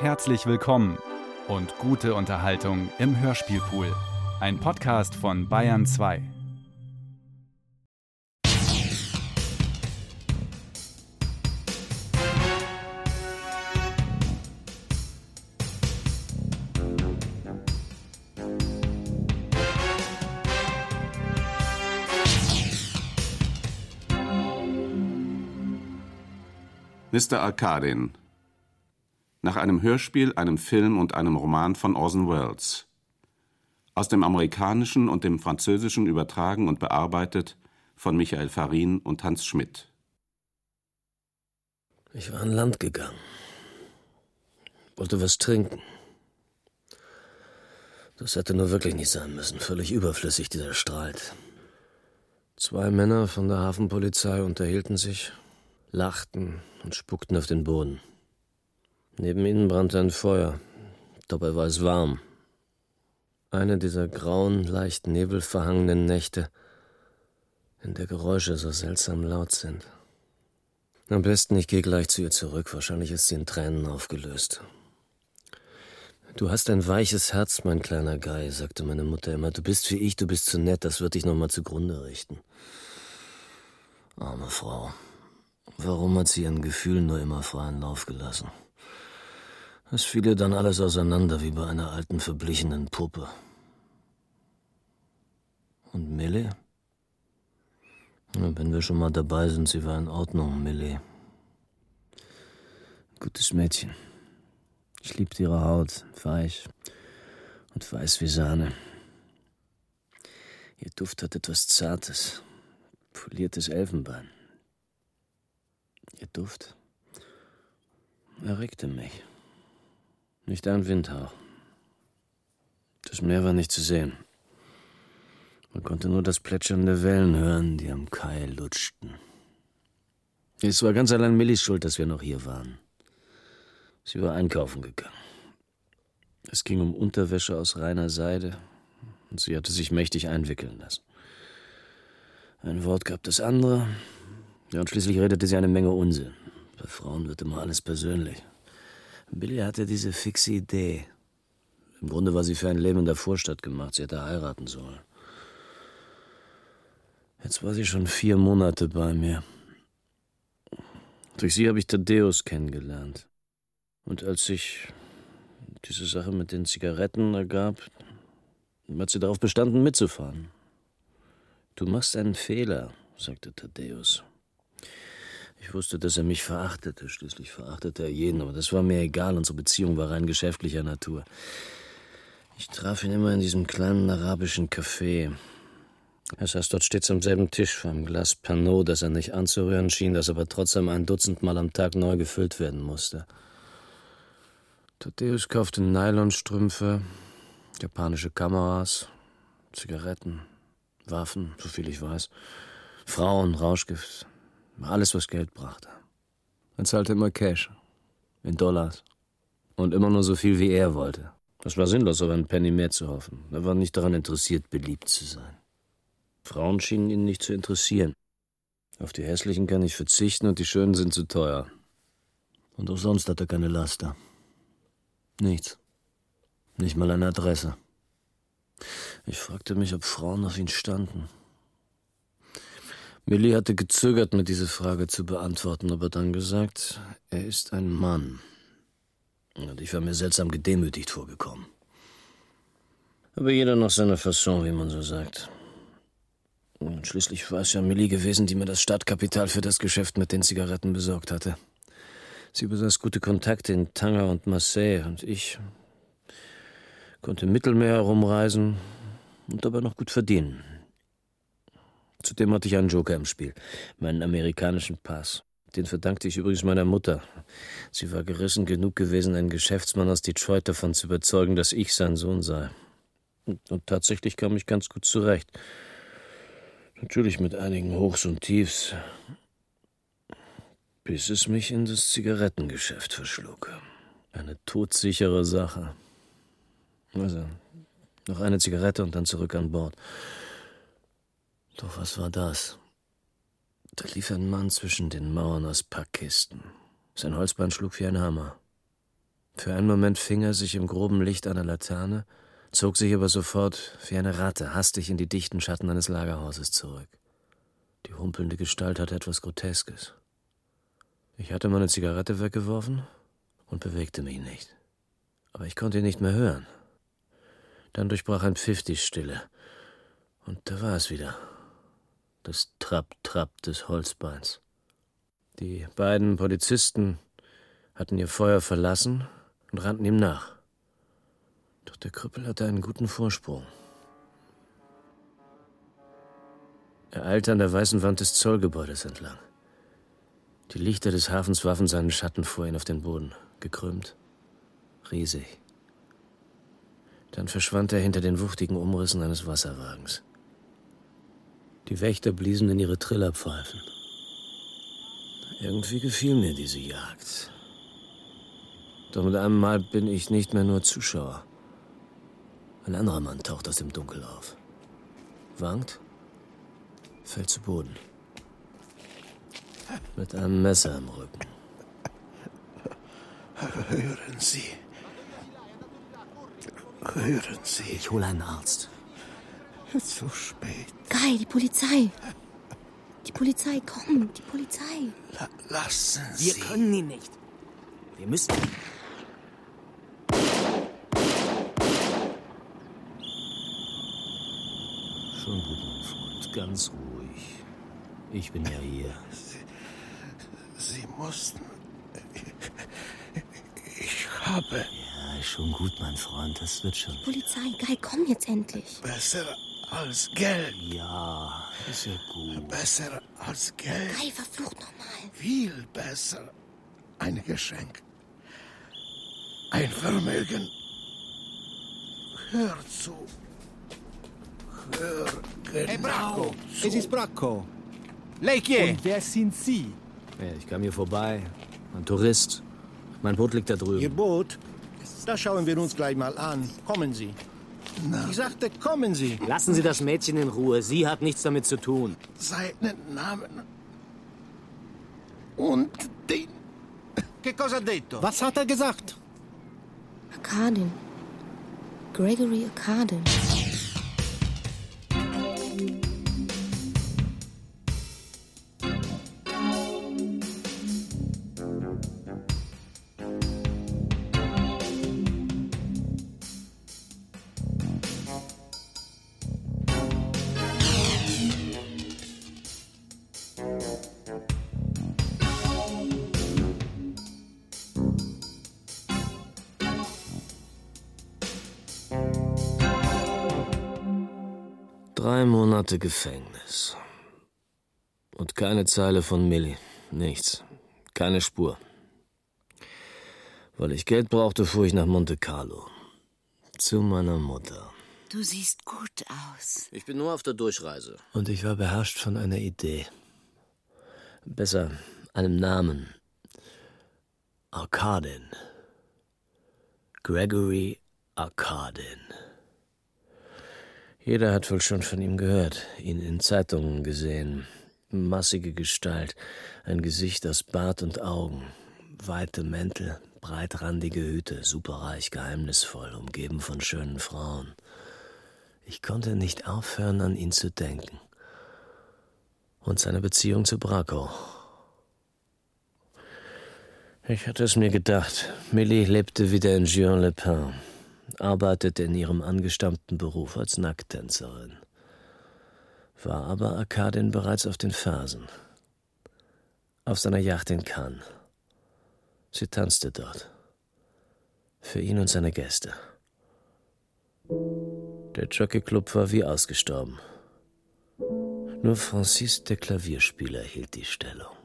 Herzlich willkommen und gute Unterhaltung im Hörspielpool. Ein Podcast von Bayern 2. Mr. Arkadin. Nach einem Hörspiel, einem Film und einem Roman von Orson Welles. Aus dem Amerikanischen und dem Französischen übertragen und bearbeitet von Michael Farin und Hans Schmidt. Ich war an Land gegangen. Wollte was trinken. Das hätte nur wirklich nicht sein müssen. Völlig überflüssig, dieser Streit. Zwei Männer von der Hafenpolizei unterhielten sich, lachten und spuckten auf den Boden. Neben ihnen brannte ein Feuer. Dabei war es warm. Eine dieser grauen, leicht nebelverhangenen Nächte, in der Geräusche so seltsam laut sind. Am besten, ich gehe gleich zu ihr zurück. Wahrscheinlich ist sie in Tränen aufgelöst. Du hast ein weiches Herz, mein kleiner Guy, sagte meine Mutter immer. Du bist wie ich, du bist zu nett, das wird dich noch mal zugrunde richten. Arme Frau. Warum hat sie ihren Gefühlen nur immer freien Lauf gelassen? Es fiel ihr dann alles auseinander wie bei einer alten, verblichenen Puppe. Und Millie? wenn wir schon mal dabei sind, sie war in Ordnung, Millie. Gutes Mädchen. Ich liebte ihre Haut, weich und weiß wie Sahne. Ihr Duft hat etwas Zartes, poliertes Elfenbein. Ihr Duft erregte mich. Nicht ein Windhauch. Das Meer war nicht zu sehen. Man konnte nur das Plätschern der Wellen hören, die am Kai lutschten. Es war ganz allein Millis Schuld, dass wir noch hier waren. Sie war einkaufen gegangen. Es ging um Unterwäsche aus reiner Seide und sie hatte sich mächtig einwickeln lassen. Ein Wort gab das andere, ja, und schließlich redete sie eine Menge Unsinn. Bei Frauen wird immer alles persönlich. Billy hatte diese fixe Idee. Im Grunde war sie für ein Leben in der Vorstadt gemacht. Sie hätte heiraten sollen. Jetzt war sie schon vier Monate bei mir. Durch sie habe ich Thaddeus kennengelernt. Und als sich diese Sache mit den Zigaretten ergab, hat sie darauf bestanden, mitzufahren. Du machst einen Fehler, sagte Thaddeus. Ich wusste, dass er mich verachtete. Schließlich verachtete er jeden, aber das war mir egal. Unsere Beziehung war rein geschäftlicher Natur. Ich traf ihn immer in diesem kleinen arabischen Café. Er saß dort stets am selben Tisch vor einem Glas Pernod, das er nicht anzurühren schien, das aber trotzdem ein Dutzend Mal am Tag neu gefüllt werden musste. Thaddeus kaufte Nylonstrümpfe, japanische Kameras, Zigaretten, Waffen, soviel ich weiß, Frauen, Rauschgift, alles, was Geld brachte. Er zahlte immer Cash. In Dollars. Und immer nur so viel, wie er wollte. Das war sinnlos, aber einen Penny mehr zu hoffen. Er war nicht daran interessiert, beliebt zu sein. Frauen schienen ihn nicht zu interessieren. Auf die hässlichen kann ich verzichten und die schönen sind zu teuer. Und auch sonst hat er keine Laster. Nichts. Nicht mal eine Adresse. Ich fragte mich, ob Frauen auf ihn standen. Millie hatte gezögert, mir diese Frage zu beantworten, aber dann gesagt, er ist ein Mann. Und ich war mir seltsam gedemütigt vorgekommen. Aber jeder nach seiner Fasson, wie man so sagt. Und schließlich war es ja Millie gewesen, die mir das Startkapital für das Geschäft mit den Zigaretten besorgt hatte. Sie besaß gute Kontakte in Tanger und Marseille und ich konnte im Mittelmeer herumreisen und dabei noch gut verdienen. Zudem hatte ich einen Joker im Spiel, meinen amerikanischen Pass. Den verdankte ich übrigens meiner Mutter. Sie war gerissen genug gewesen, einen Geschäftsmann aus Detroit davon zu überzeugen, dass ich sein Sohn sei. Und, tatsächlich kam ich ganz gut zurecht. Natürlich mit einigen Hochs und Tiefs, bis es mich in das Zigarettengeschäft verschlug. Eine todsichere Sache. Also, noch eine Zigarette und dann zurück an Bord. Doch was war das? Da lief ein Mann zwischen den Mauern aus Packkisten. Sein Holzbein schlug wie ein Hammer. Für einen Moment fing er sich im groben Licht einer Laterne, zog sich aber sofort wie eine Ratte hastig in die dichten Schatten eines Lagerhauses zurück. Die humpelnde Gestalt hatte etwas Groteskes. Ich hatte meine Zigarette weggeworfen und bewegte mich nicht. Aber ich konnte ihn nicht mehr hören. Dann durchbrach ein Pfiff die Stille. Und da war es wieder. Das Trapp-Trapp des Holzbeins. Die beiden Polizisten hatten ihr Feuer verlassen und rannten ihm nach. Doch der Krüppel hatte einen guten Vorsprung. Er eilte an der weißen Wand des Zollgebäudes entlang. Die Lichter des Hafens warfen seinen Schatten vor ihn auf den Boden, gekrümmt, riesig. Dann verschwand er hinter den wuchtigen Umrissen eines Wasserwagens. Die Wächter bliesen in ihre Trillerpfeifen. Irgendwie gefiel mir diese Jagd. Doch mit einem Mal bin ich nicht mehr nur Zuschauer. Ein anderer Mann taucht aus dem Dunkel auf. Wankt, fällt zu Boden. Mit einem Messer im Rücken. Hören Sie. Hören Sie. Ich hole einen Arzt. Zu spät. Guy, die Polizei. Die Polizei, komm, die Polizei. La lassen Sie. Wir können ihn nicht. Wir müssen. Schon gut, mein Freund. Ganz ruhig. Ich bin ja hier. Sie mussten. Ich habe Ja, schon gut, mein Freund. Das wird schon. Polizei, Guy, komm jetzt endlich. besser als Geld. Ja, ist ja gut. Besser als Geld. Guy, verflucht nochmal. Viel besser. Ein Geschenk. Ein Vermögen. Hör zu. Hör genau È Bracco! zu. Es ist Bracco! Lei chi è? Und wer sind Sie? Ja, ich kam hier vorbei. Ein Tourist. Mein Boot liegt da drüben. Ihr Boot? Das schauen wir uns gleich mal an. Kommen Sie. Ich sagte, kommen Sie. Lassen Sie das Mädchen in Ruhe. Sie hat nichts damit zu tun. Seinen Namen. Und den. Che cosa ha detto? Was hat er gesagt? Arkadin. Gregory Arkadin. Monate Gefängnis. Und keine Zeile von Millie. Nichts. Keine Spur. Weil ich Geld brauchte, fuhr ich nach Monte Carlo. Zu meiner Mutter. Du siehst gut aus. Ich bin nur auf der Durchreise. Und ich war beherrscht von einer Idee. Besser, einem Namen. Arkadin. Gregory Arkadin. Jeder hat wohl schon von ihm gehört, ihn in Zeitungen gesehen. Massige Gestalt, ein Gesicht aus Bart und Augen, weite Mäntel, breitrandige Hüte, superreich, geheimnisvoll, umgeben von schönen Frauen. Ich konnte nicht aufhören, an ihn zu denken. Und seine Beziehung zu Braco. Ich hatte es mir gedacht. Millie lebte wieder in Juan-le-Pin, arbeitete in ihrem angestammten Beruf als Nackttänzerin, war aber Arkadin bereits auf den Fersen. Auf seiner Yacht in Cannes. Sie tanzte dort. Für ihn und seine Gäste. Der Jockeyclub war wie ausgestorben. Nur Francis, der Klavierspieler, hielt die Stellung.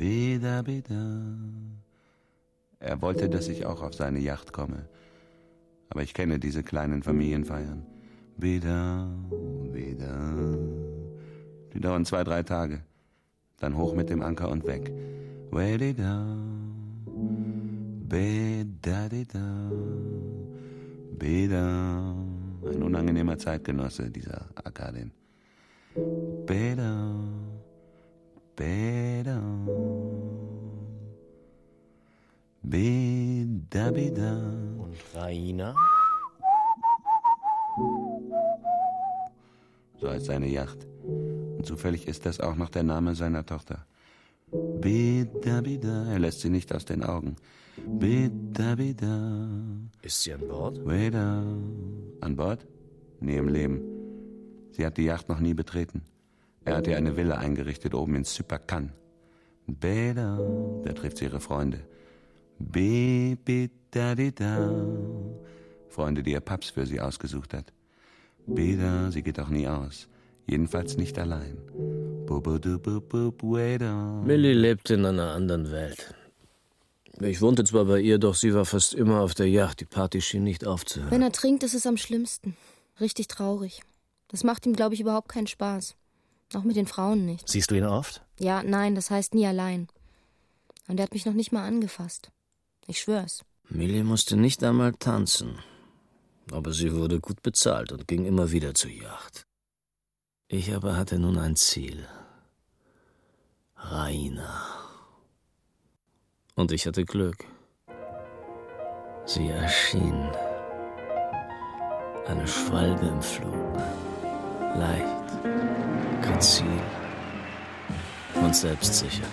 Beda, beda. Er wollte, dass ich auch auf seine Yacht komme. Aber ich kenne diese kleinen Familienfeiern. Beda, beda. Die dauern zwei, drei Tage. Dann hoch mit dem Anker und weg. Wedida, bedadida, beda. Ein unangenehmer Zeitgenosse, dieser Arkadin. Beda, better. Beda, Bida Und Raina So heißt seine Yacht. Und zufällig ist das auch noch der Name seiner Tochter. Beda, Bida Er lässt sie nicht aus den Augen. Beda, Bida Ist sie an Bord? Beda. An Bord? Nie im Leben. Sie hat die Yacht noch nie betreten. Er hat ihr eine Villa eingerichtet oben in Sypakan. Beda. Da trifft sie ihre Freunde. Bibidadida. Freunde, die ihr Paps für sie ausgesucht hat. Beda, sie geht auch nie aus. Jedenfalls nicht allein. Millie lebte in einer anderen Welt. Ich wohnte zwar bei ihr, doch sie war fast immer auf der Yacht. Die Party schien nicht aufzuhören. Wenn er trinkt, ist es am schlimmsten. Richtig traurig. Das macht ihm, glaube ich, überhaupt keinen Spaß. Auch mit den Frauen nicht. Siehst du ihn oft? Ja, nein, das heißt nie allein. Und er hat mich noch nicht mal angefasst. Ich schwör's. Millie musste nicht einmal tanzen. Aber sie wurde gut bezahlt und ging immer wieder zur Yacht. Ich aber hatte nun ein Ziel. Raina. Und ich hatte Glück. Sie erschien. Eine Schwalbe im Flug. Leicht, grazil und selbstsicher.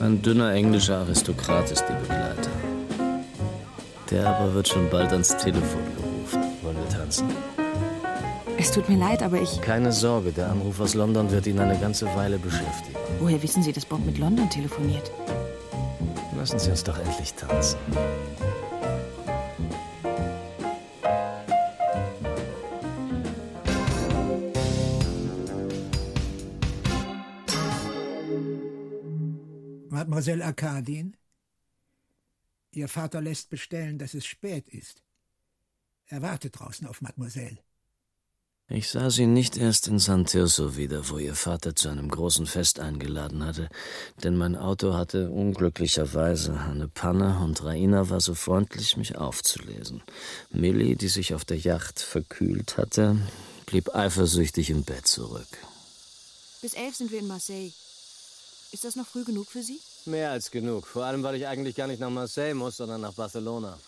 Ein dünner englischer Aristokrat ist die Begleiter. Der aber wird schon bald ans Telefon gerufen. Wollen wir tanzen? Es tut mir leid, aber ich. Keine Sorge, der Anruf aus London wird ihn eine ganze Weile beschäftigen. Woher wissen Sie, dass Bob mit London telefoniert? Lassen Sie uns doch endlich tanzen. Mademoiselle Arkadin? Ihr Vater lässt bestellen, dass es spät ist. Er wartet draußen auf Mademoiselle. Ich sah sie nicht erst in San Tirso wieder, wo ihr Vater zu einem großen Fest eingeladen hatte, denn mein Auto hatte unglücklicherweise eine Panne und Raina war so freundlich, mich aufzulesen. Millie, die sich auf der Yacht verkühlt hatte, blieb eifersüchtig im Bett zurück. Bis elf sind wir in Marseille. Ist das noch früh genug für Sie? Mehr als genug, vor allem weil ich eigentlich gar nicht nach Marseille muss, sondern nach Barcelona.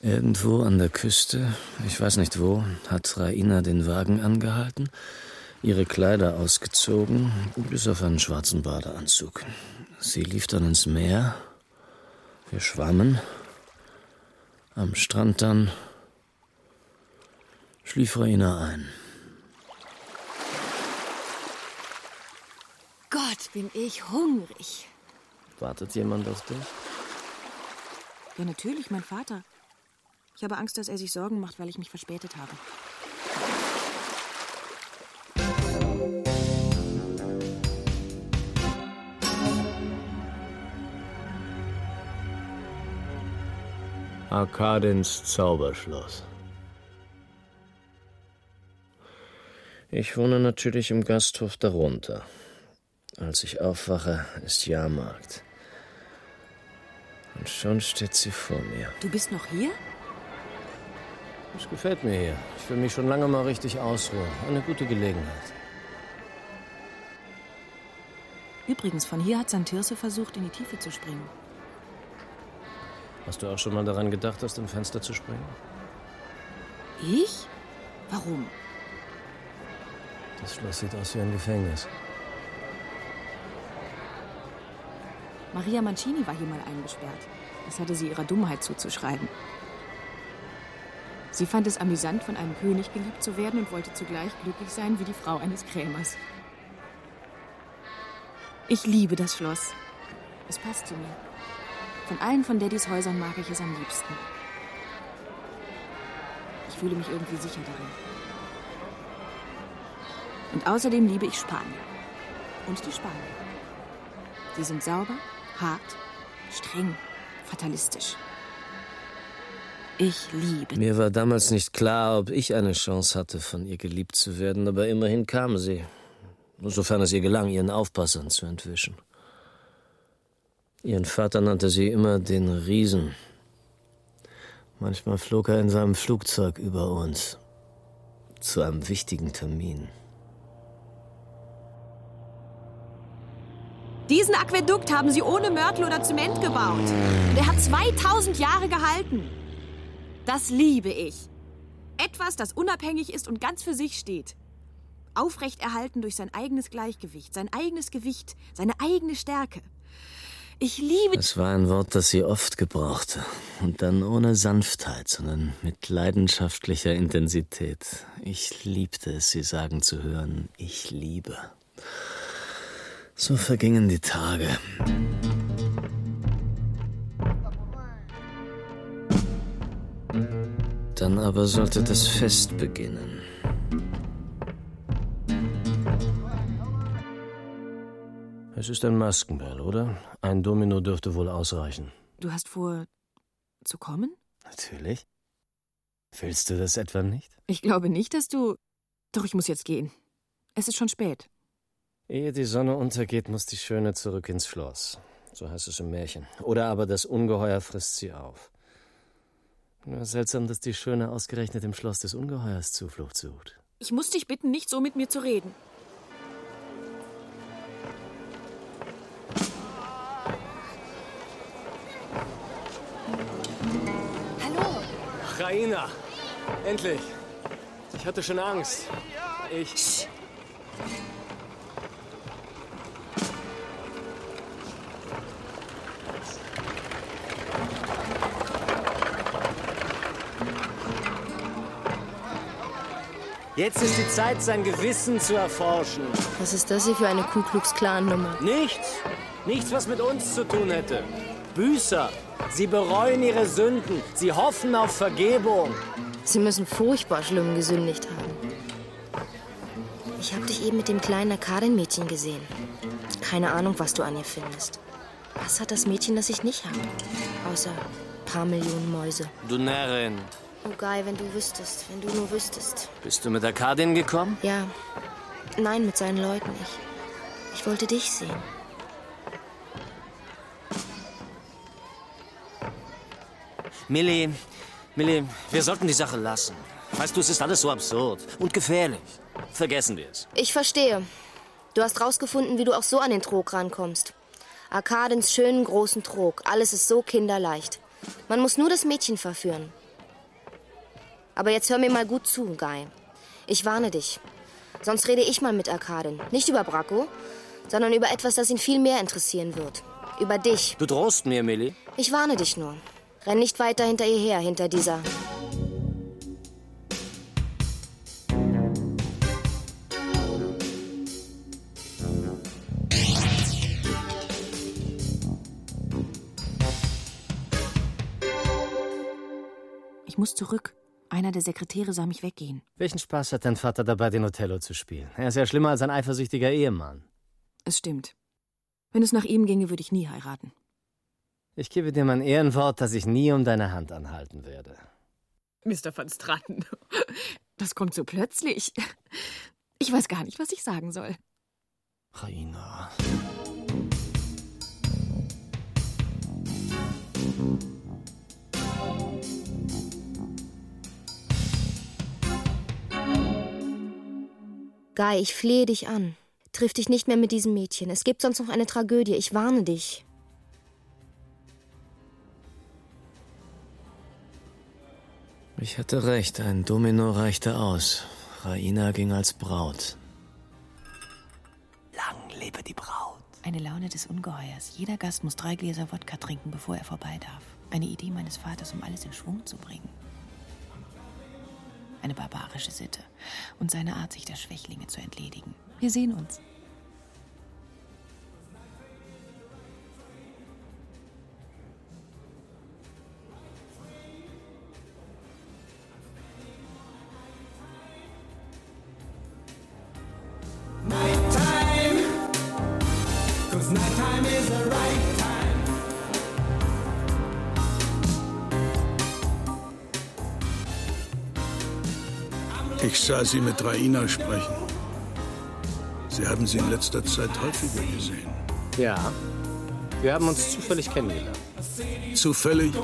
Irgendwo an der Küste, ich weiß nicht wo, hat Raina den Wagen angehalten, ihre Kleider ausgezogen, bis auf einen schwarzen Badeanzug. Sie lief dann ins Meer, wir schwammen, am Strand dann schlief Raina ein. Gott, bin ich hungrig. Wartet jemand auf dich? Ja, natürlich, mein Vater. Ich habe Angst, dass er sich Sorgen macht, weil ich mich verspätet habe. Arkadins Zauberschloss. Ich wohne natürlich im Gasthof darunter. Als ich aufwache, ist Jahrmarkt. Und schon steht sie vor mir. Du bist noch hier? Es gefällt mir hier. Ich will mich schon lange mal richtig ausruhen. Eine gute Gelegenheit. Übrigens, von hier hat Santirce versucht, in die Tiefe zu springen. Hast du auch schon mal daran gedacht, aus dem Fenster zu springen? Ich? Warum? Das Schloss sieht aus wie ein Gefängnis. Maria Mancini war hier mal eingesperrt. Das hatte sie ihrer Dummheit zuzuschreiben. Sie fand es amüsant, von einem König geliebt zu werden und wollte zugleich glücklich sein wie die Frau eines Krämers. Ich liebe das Schloss. Es passt zu mir. Von allen von Daddys Häusern mag ich es am liebsten. Ich fühle mich irgendwie sicher darin. Und außerdem liebe ich Spanien. Und die Spanier. Sie sind sauber, hart, streng, fatalistisch. Ich liebe. Mir war damals nicht klar, ob ich eine Chance hatte, von ihr geliebt zu werden, aber immerhin kam sie. Sofern es ihr gelang, ihren Aufpassern zu entwischen. Ihren Vater nannte sie immer den Riesen. Manchmal flog er in seinem Flugzeug über uns. zu einem wichtigen Termin. Diesen Aquädukt haben sie ohne Mörtel oder Zement gebaut. Der hat 2000 Jahre gehalten. Das liebe ich. Etwas, das unabhängig ist und ganz für sich steht. Aufrechterhalten durch sein eigenes Gleichgewicht, sein eigenes Gewicht, seine eigene Stärke. Ich liebe. Es war ein Wort, das sie oft gebrauchte. Und dann ohne Sanftheit, sondern mit leidenschaftlicher Intensität. Ich liebte es, sie sagen zu hören, ich liebe. So vergingen die Tage. Dann aber sollte das Fest beginnen. Es ist ein Maskenball, oder? Ein Domino dürfte wohl ausreichen. Du hast vor, zu kommen? Natürlich. Willst du das etwa nicht? Ich glaube nicht, dass du. Doch, ich muss jetzt gehen. Es ist schon spät. Ehe die Sonne untergeht, muss die Schöne zurück ins Schloss. So heißt es im Märchen. Oder aber das Ungeheuer frisst sie auf. Nur seltsam, dass die Schöne ausgerechnet im Schloss des Ungeheuers Zuflucht sucht. Ich muss dich bitten, nicht so mit mir zu reden. Hallo. Raina! Endlich! Ich hatte schon Angst. Ich. Jetzt ist die Zeit, sein Gewissen zu erforschen. Was ist das hier für eine Ku Klux Klan Nummer? Nichts. Nichts, was mit uns zu tun hätte. Büßer. Sie bereuen ihre Sünden. Sie hoffen auf Vergebung. Sie müssen furchtbar schlimm gesündigt haben. Ich habe dich eben mit dem kleinen Arkadenmädchen gesehen. Keine Ahnung, was du an ihr findest. Was hat das Mädchen, das ich nicht habe? Außer paar Millionen Mäuse. Du Närrin. Oh, Guy, wenn du wüsstest, wenn du nur wüsstest. Bist du mit Arkadien gekommen? Ja. Nein, mit seinen Leuten nicht. Ich wollte dich sehen. Millie, Millie, wir sollten die Sache lassen. Weißt du, es ist alles so absurd und gefährlich. Vergessen wir es. Ich verstehe. Du hast rausgefunden, wie du auch so an den Trog rankommst. Arkadens schönen großen Trog. Alles ist so kinderleicht. Man muss nur das Mädchen verführen. Aber jetzt hör mir mal gut zu, Guy. Ich warne dich. Sonst rede ich mal mit Arkaden. Nicht über Bracco, sondern über etwas, das ihn viel mehr interessieren wird. Über dich. Du drohst mir, Millie. Ich warne dich nur. Renn nicht weiter hinter ihr her, hinter dieser. Ich muss zurück. Einer der Sekretäre sah mich weggehen. Welchen Spaß hat dein Vater dabei, den Othello zu spielen? Er ist ja schlimmer als ein eifersüchtiger Ehemann. Es stimmt. Wenn es nach ihm ginge, würde ich nie heiraten. Ich gebe dir mein Ehrenwort, dass ich nie um deine Hand anhalten werde. Mr. van Straten, das kommt so plötzlich. Ich weiß gar nicht, was ich sagen soll. Raina. Guy, ich flehe dich an. Triff dich nicht mehr mit diesem Mädchen. Es gibt sonst noch eine Tragödie. Ich warne dich. Ich hatte recht, ein Domino reichte aus. Raina ging als Braut. Lang lebe die Braut. Eine Laune des Ungeheuers. Jeder Gast muss drei Gläser Wodka trinken, bevor er vorbei darf. Eine Idee meines Vaters, um alles in Schwung zu bringen. Eine barbarische Sitte. Und seine Art, sich der Schwächlinge zu entledigen. Wir sehen uns. Ich sah Sie mit Raina sprechen. Sie haben sie in letzter Zeit häufiger gesehen. Ja. Wir haben uns zufällig kennengelernt. Zufällig?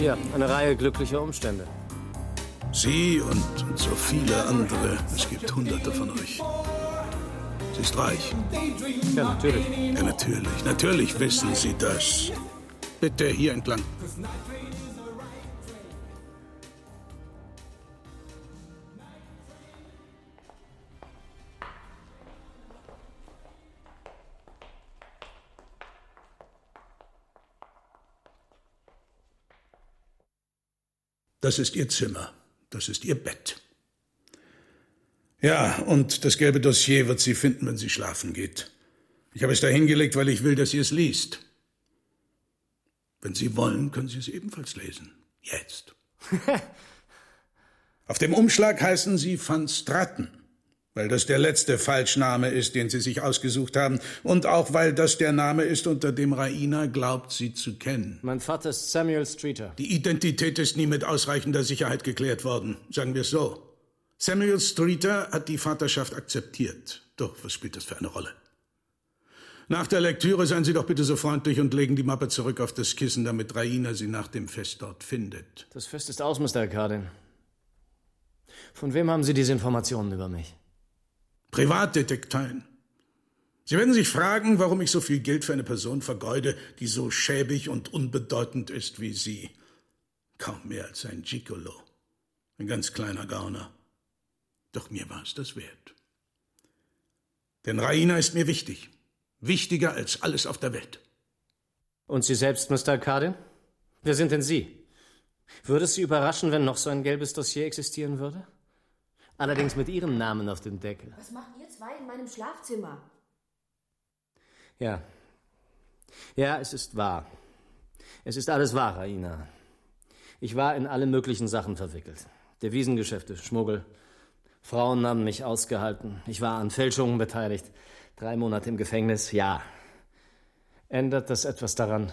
Ja, eine Reihe glücklicher Umstände. Sie und, und so viele andere. Es gibt hunderte von euch. Sie ist reich. Ja, natürlich. Ja, natürlich. Natürlich wissen Sie das. Bitte hier entlang. Das ist Ihr Zimmer. Das ist Ihr Bett. Ja, und das gelbe Dossier wird sie finden, wenn sie schlafen geht. Ich habe es da hingelegt, weil ich will, dass sie es liest. Wenn Sie wollen, können Sie es ebenfalls lesen. Jetzt. Auf dem Umschlag heißen Sie Van Straten, weil das der letzte Falschname ist, den Sie sich ausgesucht haben, und auch weil das der Name ist, unter dem Raina glaubt, Sie zu kennen. Mein Vater ist Samuel Streeter. Die Identität ist nie mit ausreichender Sicherheit geklärt worden, sagen wir es so. Samuel Streeter hat die Vaterschaft akzeptiert. Doch, was spielt das für eine Rolle? Nach der Lektüre seien Sie doch bitte so freundlich und legen die Mappe zurück auf das Kissen, damit Raina sie nach dem Fest dort findet. Das Fest ist aus, Mr. Cardin. Von wem haben Sie diese Informationen über mich? Privatdetekteien. Sie werden sich fragen, warum ich so viel Geld für eine Person vergeude, die so schäbig und unbedeutend ist wie Sie. Kaum mehr als ein Gigolo. Ein ganz kleiner Gauner. Doch mir war es das wert. Denn Raina ist mir wichtig. Wichtiger als alles auf der Welt. Und Sie selbst, Mr. Cardin? Wer sind denn Sie? Würde es Sie überraschen, wenn noch so ein gelbes Dossier existieren würde? Allerdings mit Ihrem Namen auf dem Deckel. Was macht ihr zwei in meinem Schlafzimmer? Ja. Ja, es ist wahr. Es ist alles wahr, Raina. Ich war in alle möglichen Sachen verwickelt. Devisengeschäfte, Schmuggel. Frauen haben mich ausgehalten. Ich war an Fälschungen beteiligt. Drei Monate im Gefängnis, ja. Ändert das etwas daran,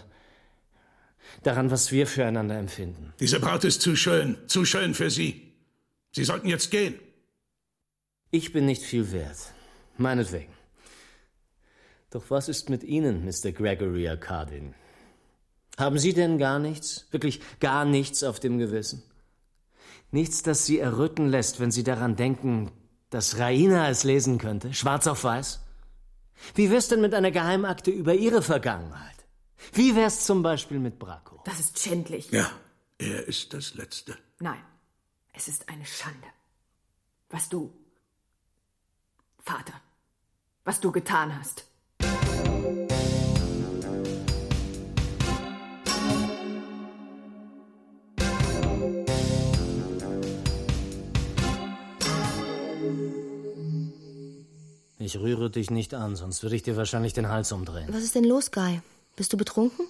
daran, was wir füreinander empfinden? Diese Braut ist zu schön, zu schön für Sie. Sie sollten jetzt gehen. Ich bin nicht viel wert. Meinetwegen. Doch was ist mit Ihnen, Mr. Gregory Arcadin? Haben Sie denn gar nichts, wirklich gar nichts auf dem Gewissen? Nichts, das Sie erröten lässt, wenn Sie daran denken, dass Raina es lesen könnte, schwarz auf weiß? Wie wär's denn mit einer Geheimakte über Ihre Vergangenheit? Wie wär's zum Beispiel mit Braco? Das ist schändlich. Ja, er ist das Letzte. Nein, es ist eine Schande. Was du, Vater, was du getan hast. Ich rühre dich nicht an, sonst würde ich dir wahrscheinlich den Hals umdrehen. Was ist denn los, Guy? Bist du betrunken?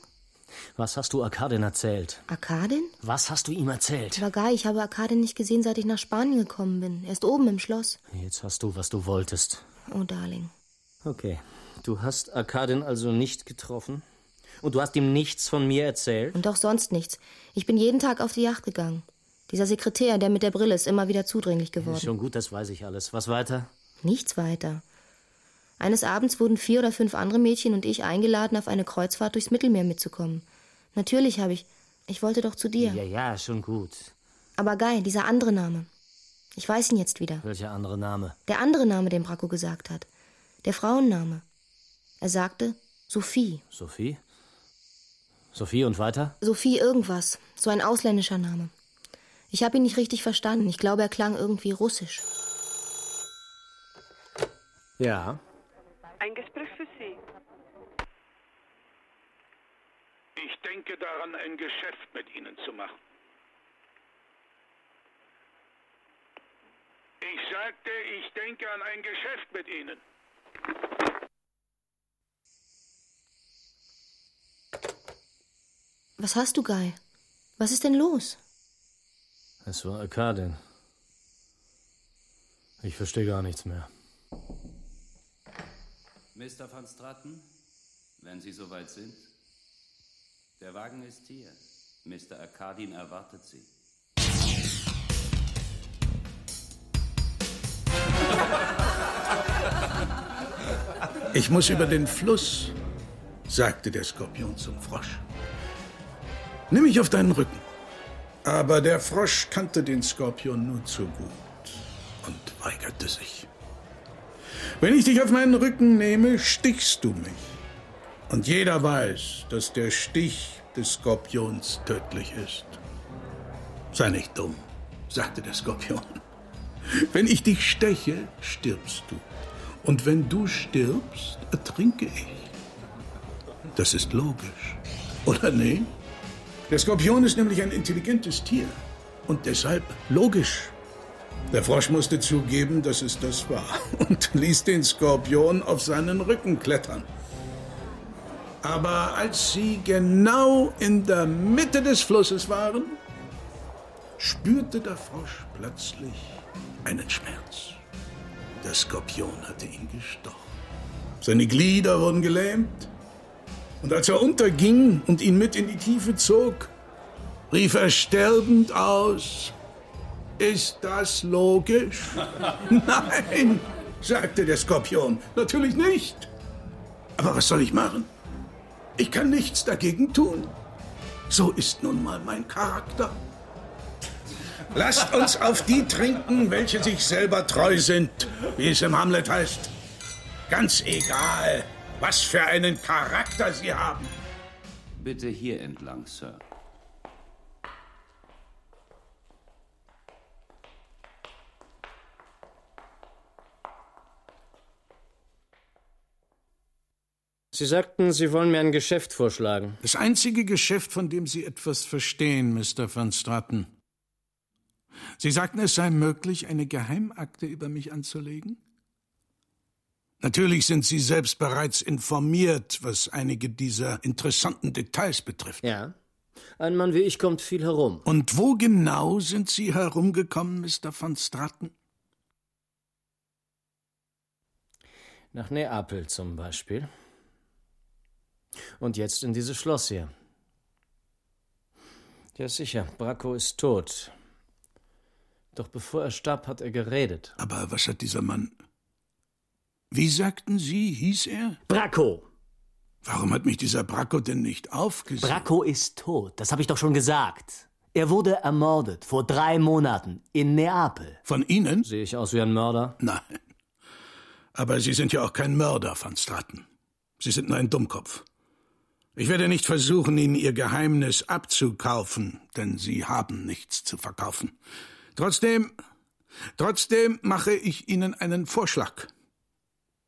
Was hast du Arkadin erzählt? Arkadin? Was hast du ihm erzählt? Guy, ich habe Arkadin nicht gesehen, seit ich nach Spanien gekommen bin. Er ist oben im Schloss. Jetzt hast du, was du wolltest. Oh, Darling. Okay. Du hast Arkadin also nicht getroffen? Und du hast ihm nichts von mir erzählt? Und auch sonst nichts. Ich bin jeden Tag auf die Yacht gegangen. Dieser Sekretär, der mit der Brille ist, immer wieder zudringlich geworden. Schon gut, das weiß ich alles. Was weiter? Nichts weiter. Eines Abends wurden vier oder fünf andere Mädchen und ich eingeladen, auf eine Kreuzfahrt durchs Mittelmeer mitzukommen. Natürlich habe ich. Ich wollte doch zu dir. Ja, ja, schon gut. Aber Guy, dieser andere Name. Ich weiß ihn jetzt wieder. Welcher andere Name? Der andere Name, den Bracco gesagt hat. Der Frauenname. Er sagte Sophie. Sophie? Sophie und weiter? Sophie irgendwas. So ein ausländischer Name. Ich habe ihn nicht richtig verstanden. Ich glaube, er klang irgendwie russisch. Ja. Ein Gespräch für Sie. Ich denke daran, ein Geschäft mit Ihnen zu machen. Ich sagte, ich denke an ein Geschäft mit Ihnen. Was hast du, Guy? Was ist denn los? Es war Arkadin. Ich verstehe gar nichts mehr. Mr. van Straten, wenn Sie soweit sind. Der Wagen ist hier. Mr. Arkadin erwartet Sie. Ich muss über den Fluss, sagte der Skorpion zum Frosch. Nimm mich auf deinen Rücken. Aber der Frosch kannte den Skorpion nur zu gut und weigerte sich. Wenn ich dich auf meinen Rücken nehme, stichst du mich. Und jeder weiß, dass der Stich des Skorpions tödlich ist. Sei nicht dumm, sagte der Skorpion. Wenn ich dich steche, stirbst du. Und wenn du stirbst, ertrinke ich. Das ist logisch, oder nee? Der Skorpion ist nämlich ein intelligentes Tier und deshalb logisch. Der Frosch musste zugeben, dass es das war und ließ den Skorpion auf seinen Rücken klettern. Aber als sie genau in der Mitte des Flusses waren, spürte der Frosch plötzlich einen Schmerz. Der Skorpion hatte ihn gestochen. Seine Glieder wurden gelähmt. Und als er unterging und ihn mit in die Tiefe zog, rief er sterbend aus, ist das logisch? Nein, sagte der Skorpion, natürlich nicht. Aber was soll ich machen? Ich kann nichts dagegen tun. So ist nun mal mein Charakter. Lasst uns auf die trinken, welche sich selber treu sind, wie es im Hamlet heißt. Ganz egal, was für einen Charakter sie haben. Bitte hier entlang, Sir. Sie sagten, Sie wollen mir ein Geschäft vorschlagen. Das einzige Geschäft, von dem Sie etwas verstehen, Mr. van Straten. Sie sagten, es sei möglich, eine Geheimakte über mich anzulegen? Natürlich sind Sie selbst bereits informiert, was einige dieser interessanten Details betrifft. Ja. Ein Mann wie ich kommt viel herum. Und wo genau sind Sie herumgekommen, Mr. van Straten? Nach Neapel zum Beispiel. Und jetzt in dieses Schloss hier. Ja, sicher, Bracco ist tot. Doch bevor er starb, hat er geredet. Aber was hat dieser Mann. Wie sagten Sie, hieß er? Bracco! Warum hat mich dieser Bracco denn nicht aufgesucht? Bracco ist tot, das habe ich doch schon gesagt. Er wurde ermordet vor drei Monaten in Neapel. Von Ihnen? Sehe ich aus wie ein Mörder? Nein. Aber Sie sind ja auch kein Mörder, Van Straten. Sie sind nur ein Dummkopf. Ich werde nicht versuchen, Ihnen Ihr Geheimnis abzukaufen, denn Sie haben nichts zu verkaufen. Trotzdem, trotzdem mache ich Ihnen einen Vorschlag.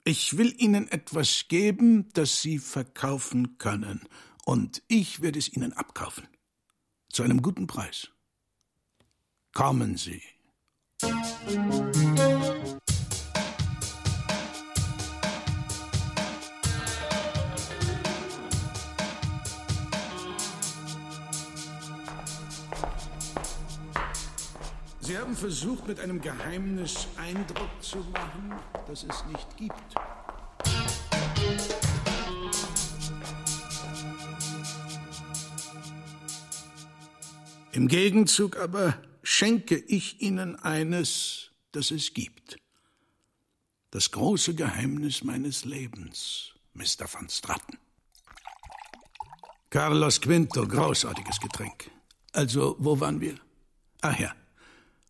Ich will Ihnen etwas geben, das Sie verkaufen können, und ich werde es Ihnen abkaufen. Zu einem guten Preis. Kommen Sie. Sie haben versucht, mit einem Geheimnis Eindruck zu machen, das es nicht gibt. Im Gegenzug aber schenke ich Ihnen eines, das es gibt. Das große Geheimnis meines Lebens, Mr. van Straten. Carlos Quinto, großartiges Getränk. Also, wo waren wir? Ach ja,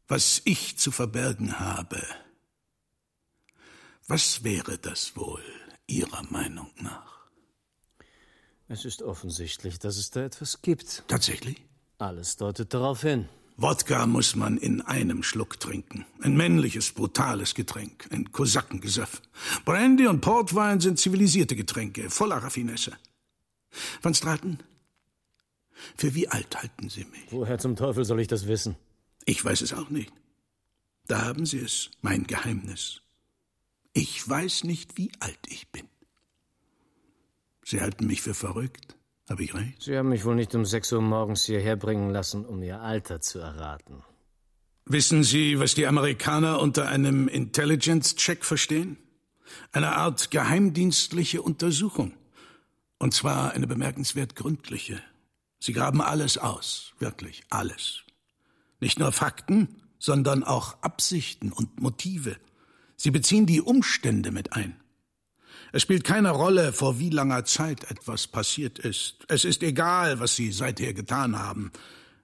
was ich zu verbergen habe. Was wäre das wohl, Ihrer Meinung nach? Es ist offensichtlich, dass es da etwas gibt. Tatsächlich? Alles deutet darauf hin. Wodka muss man in einem Schluck trinken. Ein männliches, brutales Getränk. Ein Kosakengesöff. Brandy und Portwein sind zivilisierte Getränke, voller Raffinesse. Van Straten, für wie alt halten Sie mich? Woher zum Teufel soll ich das wissen? Ich weiß es auch nicht. Da haben Sie es, mein Geheimnis. Ich weiß nicht, wie alt ich bin. Sie halten mich für verrückt. Habe ich recht? Sie haben mich wohl nicht um sechs Uhr morgens hierher bringen lassen, um Ihr Alter zu erraten. Wissen Sie, was die Amerikaner unter einem Intelligence-Check verstehen? Eine Art geheimdienstliche Untersuchung. Und zwar eine bemerkenswert gründliche. Sie graben alles aus, wirklich alles. Nicht nur Fakten, sondern auch Absichten und Motive. Sie beziehen die Umstände mit ein. Es spielt keine Rolle, vor wie langer Zeit etwas passiert ist. Es ist egal, was Sie seither getan haben.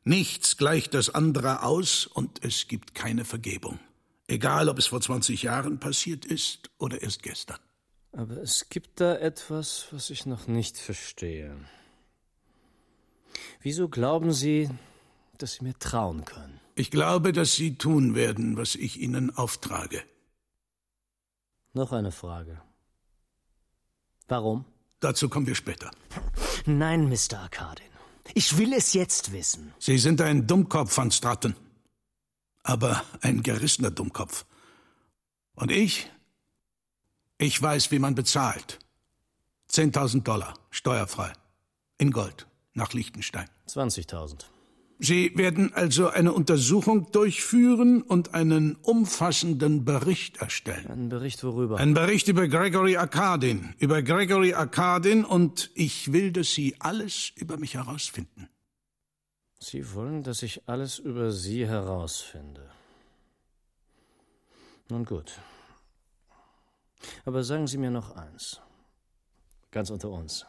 Nichts gleicht das andere aus und es gibt keine Vergebung. Egal, ob es vor 20 Jahren passiert ist oder erst gestern. Aber es gibt da etwas, was ich noch nicht verstehe. Wieso glauben Sie, dass Sie mir trauen können? Ich glaube, dass Sie tun werden, was ich Ihnen auftrage. Noch eine Frage. Warum? Dazu kommen wir später. Nein, Mr. Arkadin. Ich will es jetzt wissen. Sie sind ein Dummkopf, Van Straten. Aber ein gerissener Dummkopf. Und ich? Ich weiß, wie man bezahlt. 10.000 Dollar, steuerfrei. In Gold, nach Liechtenstein. 20.000. Sie werden also eine Untersuchung durchführen und einen umfassenden Bericht erstellen. Einen Bericht worüber? Ein Bericht über Gregory Arkadin. Über Gregory Arkadin und ich will, dass Sie alles über mich herausfinden. Sie wollen, dass ich alles über Sie herausfinde. Nun gut. Aber sagen Sie mir noch eins. Ganz unter uns.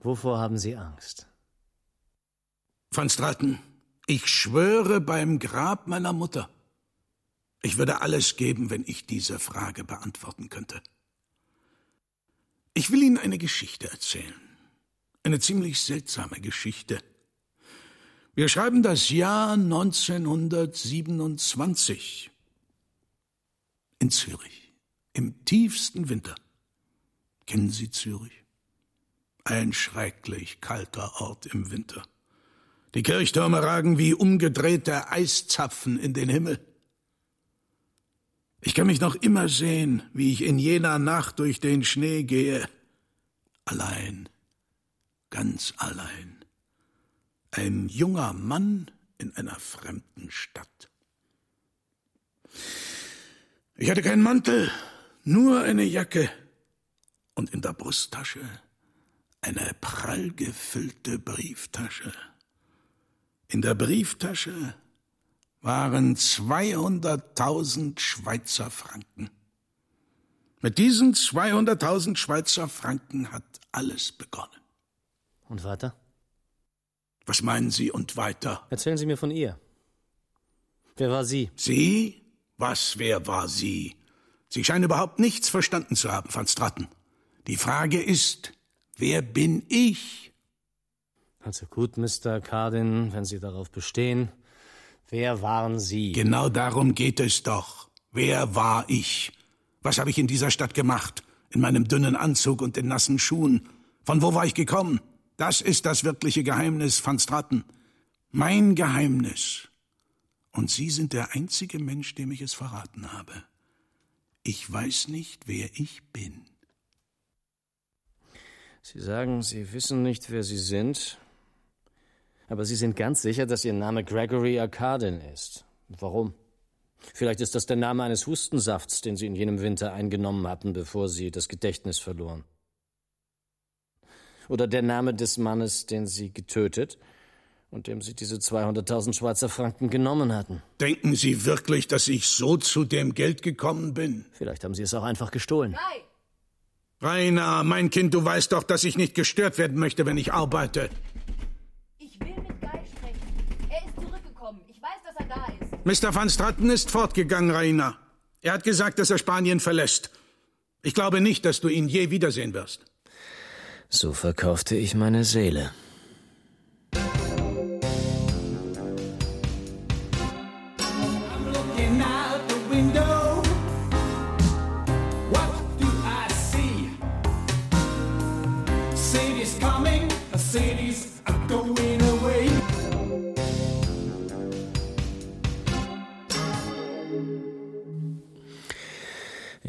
Wovor haben Sie Angst? Van Straten, ich schwöre beim Grab meiner Mutter. Ich würde alles geben, wenn ich diese Frage beantworten könnte. Ich will Ihnen eine Geschichte erzählen. Eine ziemlich seltsame Geschichte. Wir schreiben das Jahr 1927 in Zürich, im tiefsten Winter. Kennen Sie Zürich? Ein schrecklich kalter Ort im Winter. Die Kirchtürme ragen wie umgedrehte Eiszapfen in den Himmel. Ich kann mich noch immer sehen, wie ich in jener Nacht durch den Schnee gehe. Allein, ganz allein. Ein junger Mann in einer fremden Stadt. Ich hatte keinen Mantel, nur eine Jacke und in der Brusttasche eine prall gefüllte Brieftasche. In der Brieftasche waren 200.000 Schweizer Franken. Mit diesen 200.000 Schweizer Franken hat alles begonnen. Und weiter? Was meinen Sie und weiter? Erzählen Sie mir von ihr. Wer war sie? Sie? Was, wer war sie? Sie scheinen überhaupt nichts verstanden zu haben, Van Straten. Die Frage ist, wer bin ich? Also gut, Mr. Cardin, wenn Sie darauf bestehen. Wer waren Sie? Genau darum geht es doch. Wer war ich? Was habe ich in dieser Stadt gemacht? In meinem dünnen Anzug und den nassen Schuhen? Von wo war ich gekommen? Das ist das wirkliche Geheimnis, Van Straten. Mein Geheimnis. Und Sie sind der einzige Mensch, dem ich es verraten habe. Ich weiß nicht, wer ich bin. Sie sagen, Sie wissen nicht, wer Sie sind, aber Sie sind ganz sicher, dass Ihr Name Gregory Arkadin ist. Warum? Vielleicht ist das der Name eines Hustensafts, den Sie in jenem Winter eingenommen hatten, bevor Sie das Gedächtnis verloren. Oder der Name des Mannes, den Sie getötet und dem Sie diese 200.000 Schweizer Franken genommen hatten. Denken Sie wirklich, dass ich so zu dem Geld gekommen bin? Vielleicht haben Sie es auch einfach gestohlen. Nein. Rainer, mein Kind, du weißt doch, dass ich nicht gestört werden möchte, wenn ich arbeite. Ich will mit Guy sprechen. Er ist zurückgekommen. Ich weiß, dass er da ist. Mr. Van Straten ist fortgegangen, Rainer. Er hat gesagt, dass er Spanien verlässt. Ich glaube nicht, dass du ihn je wiedersehen wirst. So verkaufte ich meine Seele.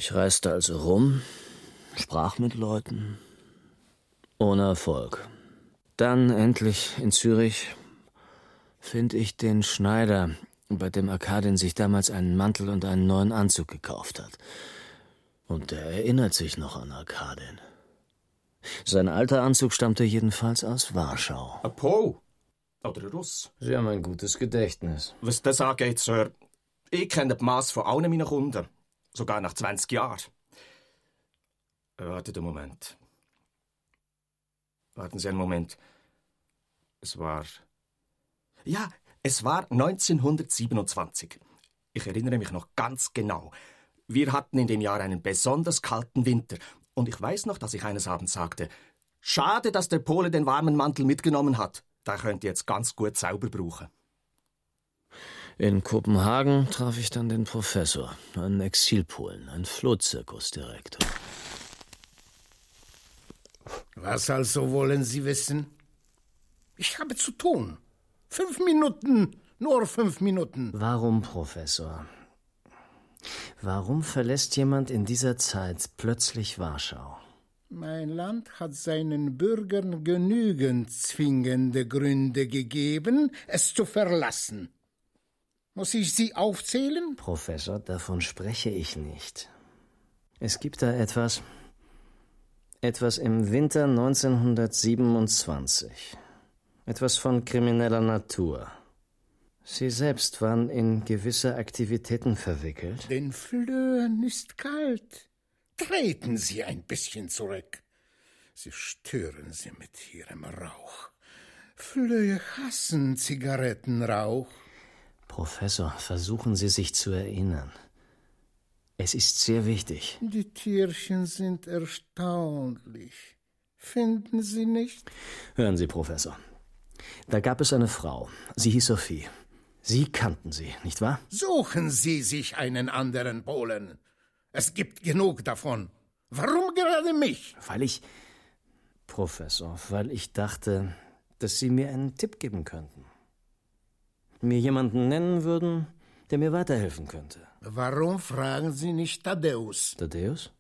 Ich reiste also rum, sprach mit Leuten, ohne Erfolg. Dann endlich in Zürich finde ich den Schneider, bei dem Arkadin sich damals einen Mantel und einen neuen Anzug gekauft hat. Und der erinnert sich noch an Arkadin. Sein alter Anzug stammte jedenfalls aus Warschau. Ein Pol. Oder Russ. Sie haben ein gutes Gedächtnis. Was das angeht, Sir, ich kenne die Maß von allen meinen Kunden. Sogar nach 20 Jahren. Wartet einen Moment. Warten Sie einen Moment. Es war Ja, es war 1927. Ich erinnere mich noch ganz genau. Wir hatten in dem Jahr einen besonders kalten Winter. Und ich weiß noch, dass ich eines Abends sagte, schade, dass der Pole den warmen Mantel mitgenommen hat. Da könnt ihr jetzt ganz gut sauber brauchen. In Kopenhagen traf ich dann den Professor, einen Exilpolen, einen Flohzirkusdirektor. Was also wollen Sie wissen? Ich habe zu tun. Fünf Minuten, nur fünf Minuten. Warum, Professor? Warum verlässt jemand in dieser Zeit plötzlich Warschau? Mein Land hat seinen Bürgern genügend zwingende Gründe gegeben, es zu verlassen. Muss ich sie aufzählen? Professor, davon spreche ich nicht. Es gibt da etwas. Etwas im Winter 1927. Etwas von krimineller Natur. Sie selbst waren in gewisse Aktivitäten verwickelt. Den Flöhen ist kalt. Treten Sie ein bisschen zurück. Sie stören sie mit Ihrem Rauch. Flöhe hassen Zigarettenrauch. Professor, versuchen Sie sich zu erinnern. Es ist sehr wichtig. Die Tierchen sind erstaunlich. Finden Sie nicht? Hören Sie, Professor. Da gab es eine Frau. Sie hieß Sophie. Sie kannten sie, nicht wahr? Suchen Sie sich einen anderen Polen. Es gibt genug davon. Warum gerade mich? Weil ich. Professor, weil ich dachte, dass Sie mir einen Tipp geben könnten. Mir jemanden nennen würden, der mir weiterhelfen könnte. Warum fragen Sie nicht Thaddäus? Thaddäus?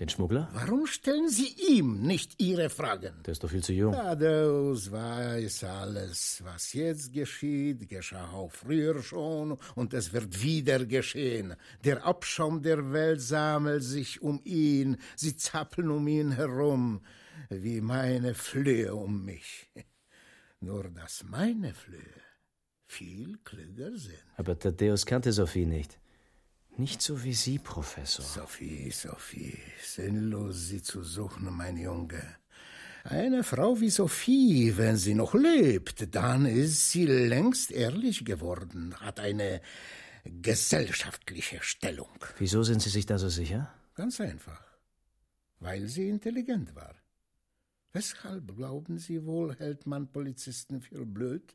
Den Schmuggler? Warum stellen Sie ihm nicht Ihre Fragen? Der ist doch viel zu jung. Thaddäus weiß alles. Was jetzt geschieht, geschah auch früher schon und es wird wieder geschehen. Der Abschaum der Welt sammelt sich um ihn, sie zappeln um ihn herum, wie meine Flöhe um mich. Nur dass meine Flöhe viel klüger sind. Aber Thaddäus kannte Sophie nicht. Nicht so wie Sie, Professor. Sophie, Sophie, sinnlos Sie zu suchen, mein Junge. Eine Frau wie Sophie, wenn sie noch lebt, dann ist sie längst ehrlich geworden, hat eine gesellschaftliche Stellung. Wieso sind Sie sich da so sicher? Ganz einfach. Weil sie intelligent war. Weshalb glauben Sie wohl, hält man Polizisten für blöd?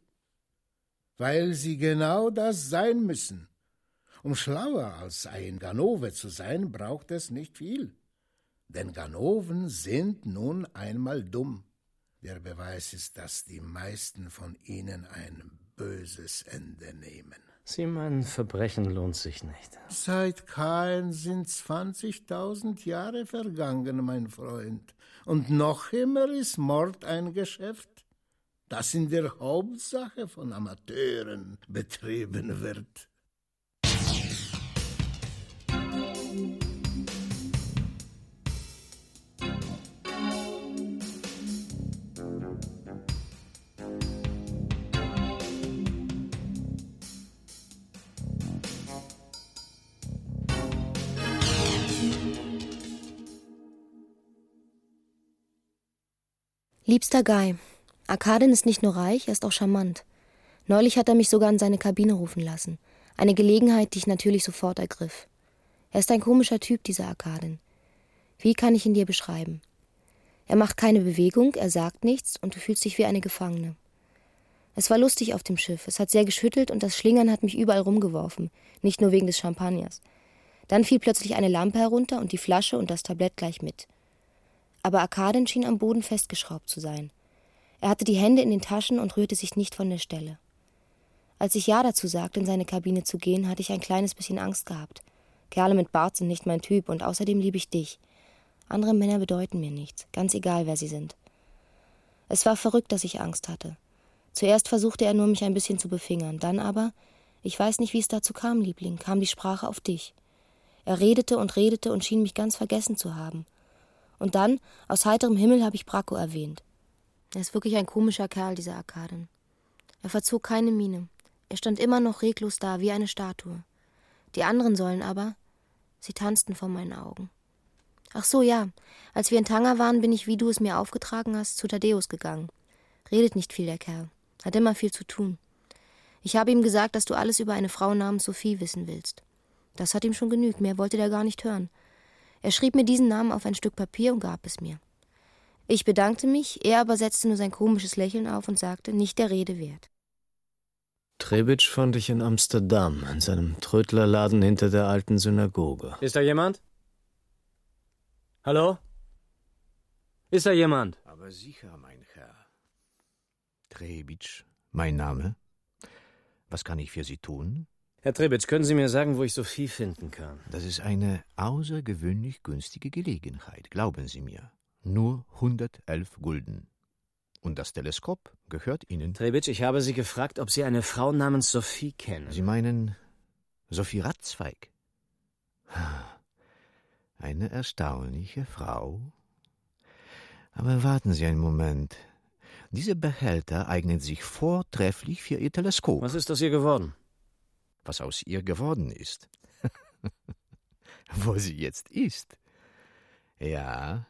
Weil sie genau das sein müssen. Um schlauer als ein Ganove zu sein, braucht es nicht viel. Denn Ganoven sind nun einmal dumm. Der Beweis ist, dass die meisten von ihnen ein böses Ende nehmen. Sie meinen, Verbrechen lohnt sich nicht. Seit Kain sind 20.000 Jahre vergangen, mein Freund. Und noch immer ist Mord ein Geschäft, das in der Hauptsache von Amateuren betrieben wird. Liebster Guy, Arkadin ist nicht nur reich, er ist auch charmant. Neulich hat er mich sogar in seine Kabine rufen lassen. Eine Gelegenheit, die ich natürlich sofort ergriff. Er ist ein komischer Typ, dieser Arkadin. Wie kann ich ihn dir beschreiben? Er macht keine Bewegung, er sagt nichts und du fühlst dich wie eine Gefangene. Es war lustig auf dem Schiff, es hat sehr geschüttelt und das Schlingern hat mich überall rumgeworfen, nicht nur wegen des Champagners. Dann fiel plötzlich eine Lampe herunter und die Flasche und das Tablett gleich mit aber Arkadin schien am Boden festgeschraubt zu sein. Er hatte die Hände in den Taschen und rührte sich nicht von der Stelle. Als ich Ja dazu sagte, in seine Kabine zu gehen, hatte ich ein kleines bisschen Angst gehabt. Kerle mit Bart sind nicht mein Typ und außerdem liebe ich dich. Andere Männer bedeuten mir nichts, ganz egal, wer sie sind. Es war verrückt, dass ich Angst hatte. Zuerst versuchte er nur, mich ein bisschen zu befingern, dann aber, ich weiß nicht, wie es dazu kam, Liebling, kam die Sprache auf dich. Er redete und redete und schien mich ganz vergessen zu haben. Und dann, aus heiterem Himmel, habe ich Bracco erwähnt. Er ist wirklich ein komischer Kerl, dieser Arkaden. Er verzog keine Miene. Er stand immer noch reglos da, wie eine Statue. Die anderen sollen aber, sie tanzten vor meinen Augen. Ach so, ja. Als wir in Tanger waren, bin ich, wie du es mir aufgetragen hast, zu Thaddeus gegangen. Redet nicht viel, der Kerl. Hat immer viel zu tun. Ich habe ihm gesagt, dass du alles über eine Frau namens Sophie wissen willst. Das hat ihm schon genügt, mehr wollte der gar nicht hören. Er schrieb mir diesen Namen auf ein Stück Papier und gab es mir. Ich bedankte mich, er aber setzte nur sein komisches Lächeln auf und sagte, nicht der Rede wert. Trebitsch fand ich in Amsterdam, in seinem Trödlerladen hinter der alten Synagoge. Ist da jemand? Hallo? Ist da jemand? Aber sicher, mein Herr. Trebitsch, mein Name. Was kann ich für Sie tun? Herr Trebitsch, können Sie mir sagen, wo ich Sophie finden kann? Das ist eine außergewöhnlich günstige Gelegenheit, glauben Sie mir. Nur 111 Gulden. Und das Teleskop gehört Ihnen. Trebitsch, ich habe Sie gefragt, ob Sie eine Frau namens Sophie kennen. Sie meinen Sophie Ratzweig? Eine erstaunliche Frau. Aber warten Sie einen Moment. Diese Behälter eignen sich vortrefflich für Ihr Teleskop. Was ist aus ihr geworden? Was aus ihr geworden ist? Wo sie jetzt ist? Ja,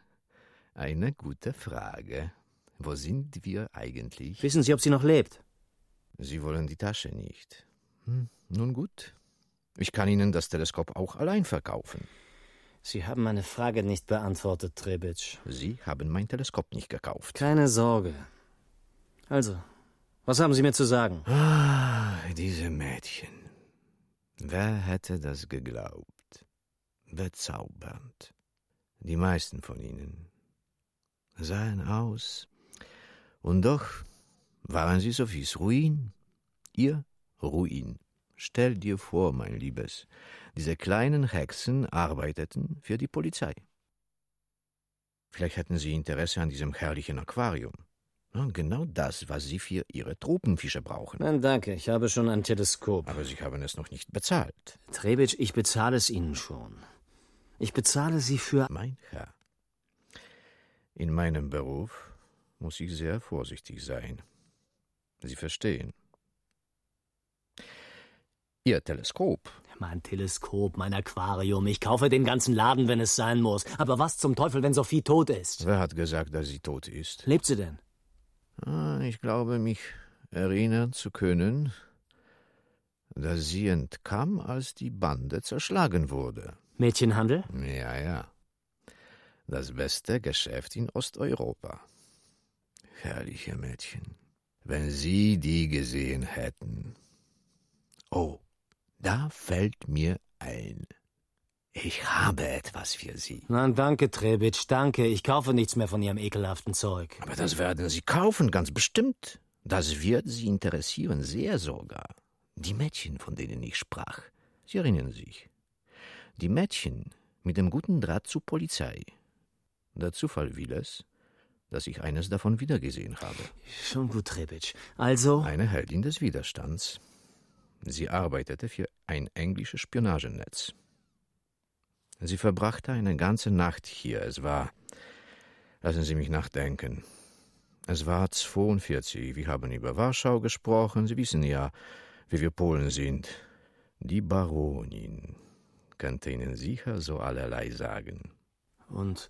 eine gute Frage. Wo sind wir eigentlich? Wissen Sie, ob sie noch lebt? Sie wollen die Tasche nicht. Hm, nun gut. Ich kann Ihnen das Teleskop auch allein verkaufen. Sie haben meine Frage nicht beantwortet, Trebitsch. Sie haben mein Teleskop nicht gekauft. Keine Sorge. Also, was haben Sie mir zu sagen? Ah, diese Mädchen. Wer hätte das geglaubt? Bezaubernd. Die meisten von ihnen sahen aus. Und doch waren sie Sophies Ruin. Ihr Ruin. Stell dir vor, mein Liebes, diese kleinen Hexen arbeiteten für die Polizei. Vielleicht hätten sie Interesse an diesem herrlichen Aquarium. Genau das, was Sie für Ihre Tropenfische brauchen. Nein, danke, ich habe schon ein Teleskop. Aber Sie haben es noch nicht bezahlt. Trebitsch, ich bezahle es Ihnen schon. Ich bezahle Sie für. Mein Herr, in meinem Beruf muss ich sehr vorsichtig sein. Sie verstehen. Ihr Teleskop. Mein Teleskop, mein Aquarium. Ich kaufe den ganzen Laden, wenn es sein muss. Aber was zum Teufel, wenn Sophie tot ist? Wer hat gesagt, dass sie tot ist? Lebt sie denn? Ah, ich glaube, mich erinnern zu können, dass sie entkam, als die Bande zerschlagen wurde. Mädchenhandel? Ja, ja. Das beste Geschäft in Osteuropa. Herrliche Mädchen. Wenn Sie die gesehen hätten. Oh, da fällt mir ein. Ich habe etwas für Sie. Nein, danke, Trebitsch, danke. Ich kaufe nichts mehr von Ihrem ekelhaften Zeug. Aber das werden Sie kaufen, ganz bestimmt. Das wird Sie interessieren, sehr sogar. Die Mädchen, von denen ich sprach. Sie erinnern sich. Die Mädchen mit dem guten Draht zur Polizei. Der Zufall will es, dass ich eines davon wiedergesehen habe. Schon gut, Trebitsch. Also. Eine Heldin des Widerstands. Sie arbeitete für ein englisches Spionagenetz. Sie verbrachte eine ganze Nacht hier. Es war. Lassen Sie mich nachdenken. Es war 42. Wir haben über Warschau gesprochen. Sie wissen ja, wie wir Polen sind. Die Baronin könnte Ihnen sicher so allerlei sagen. Und.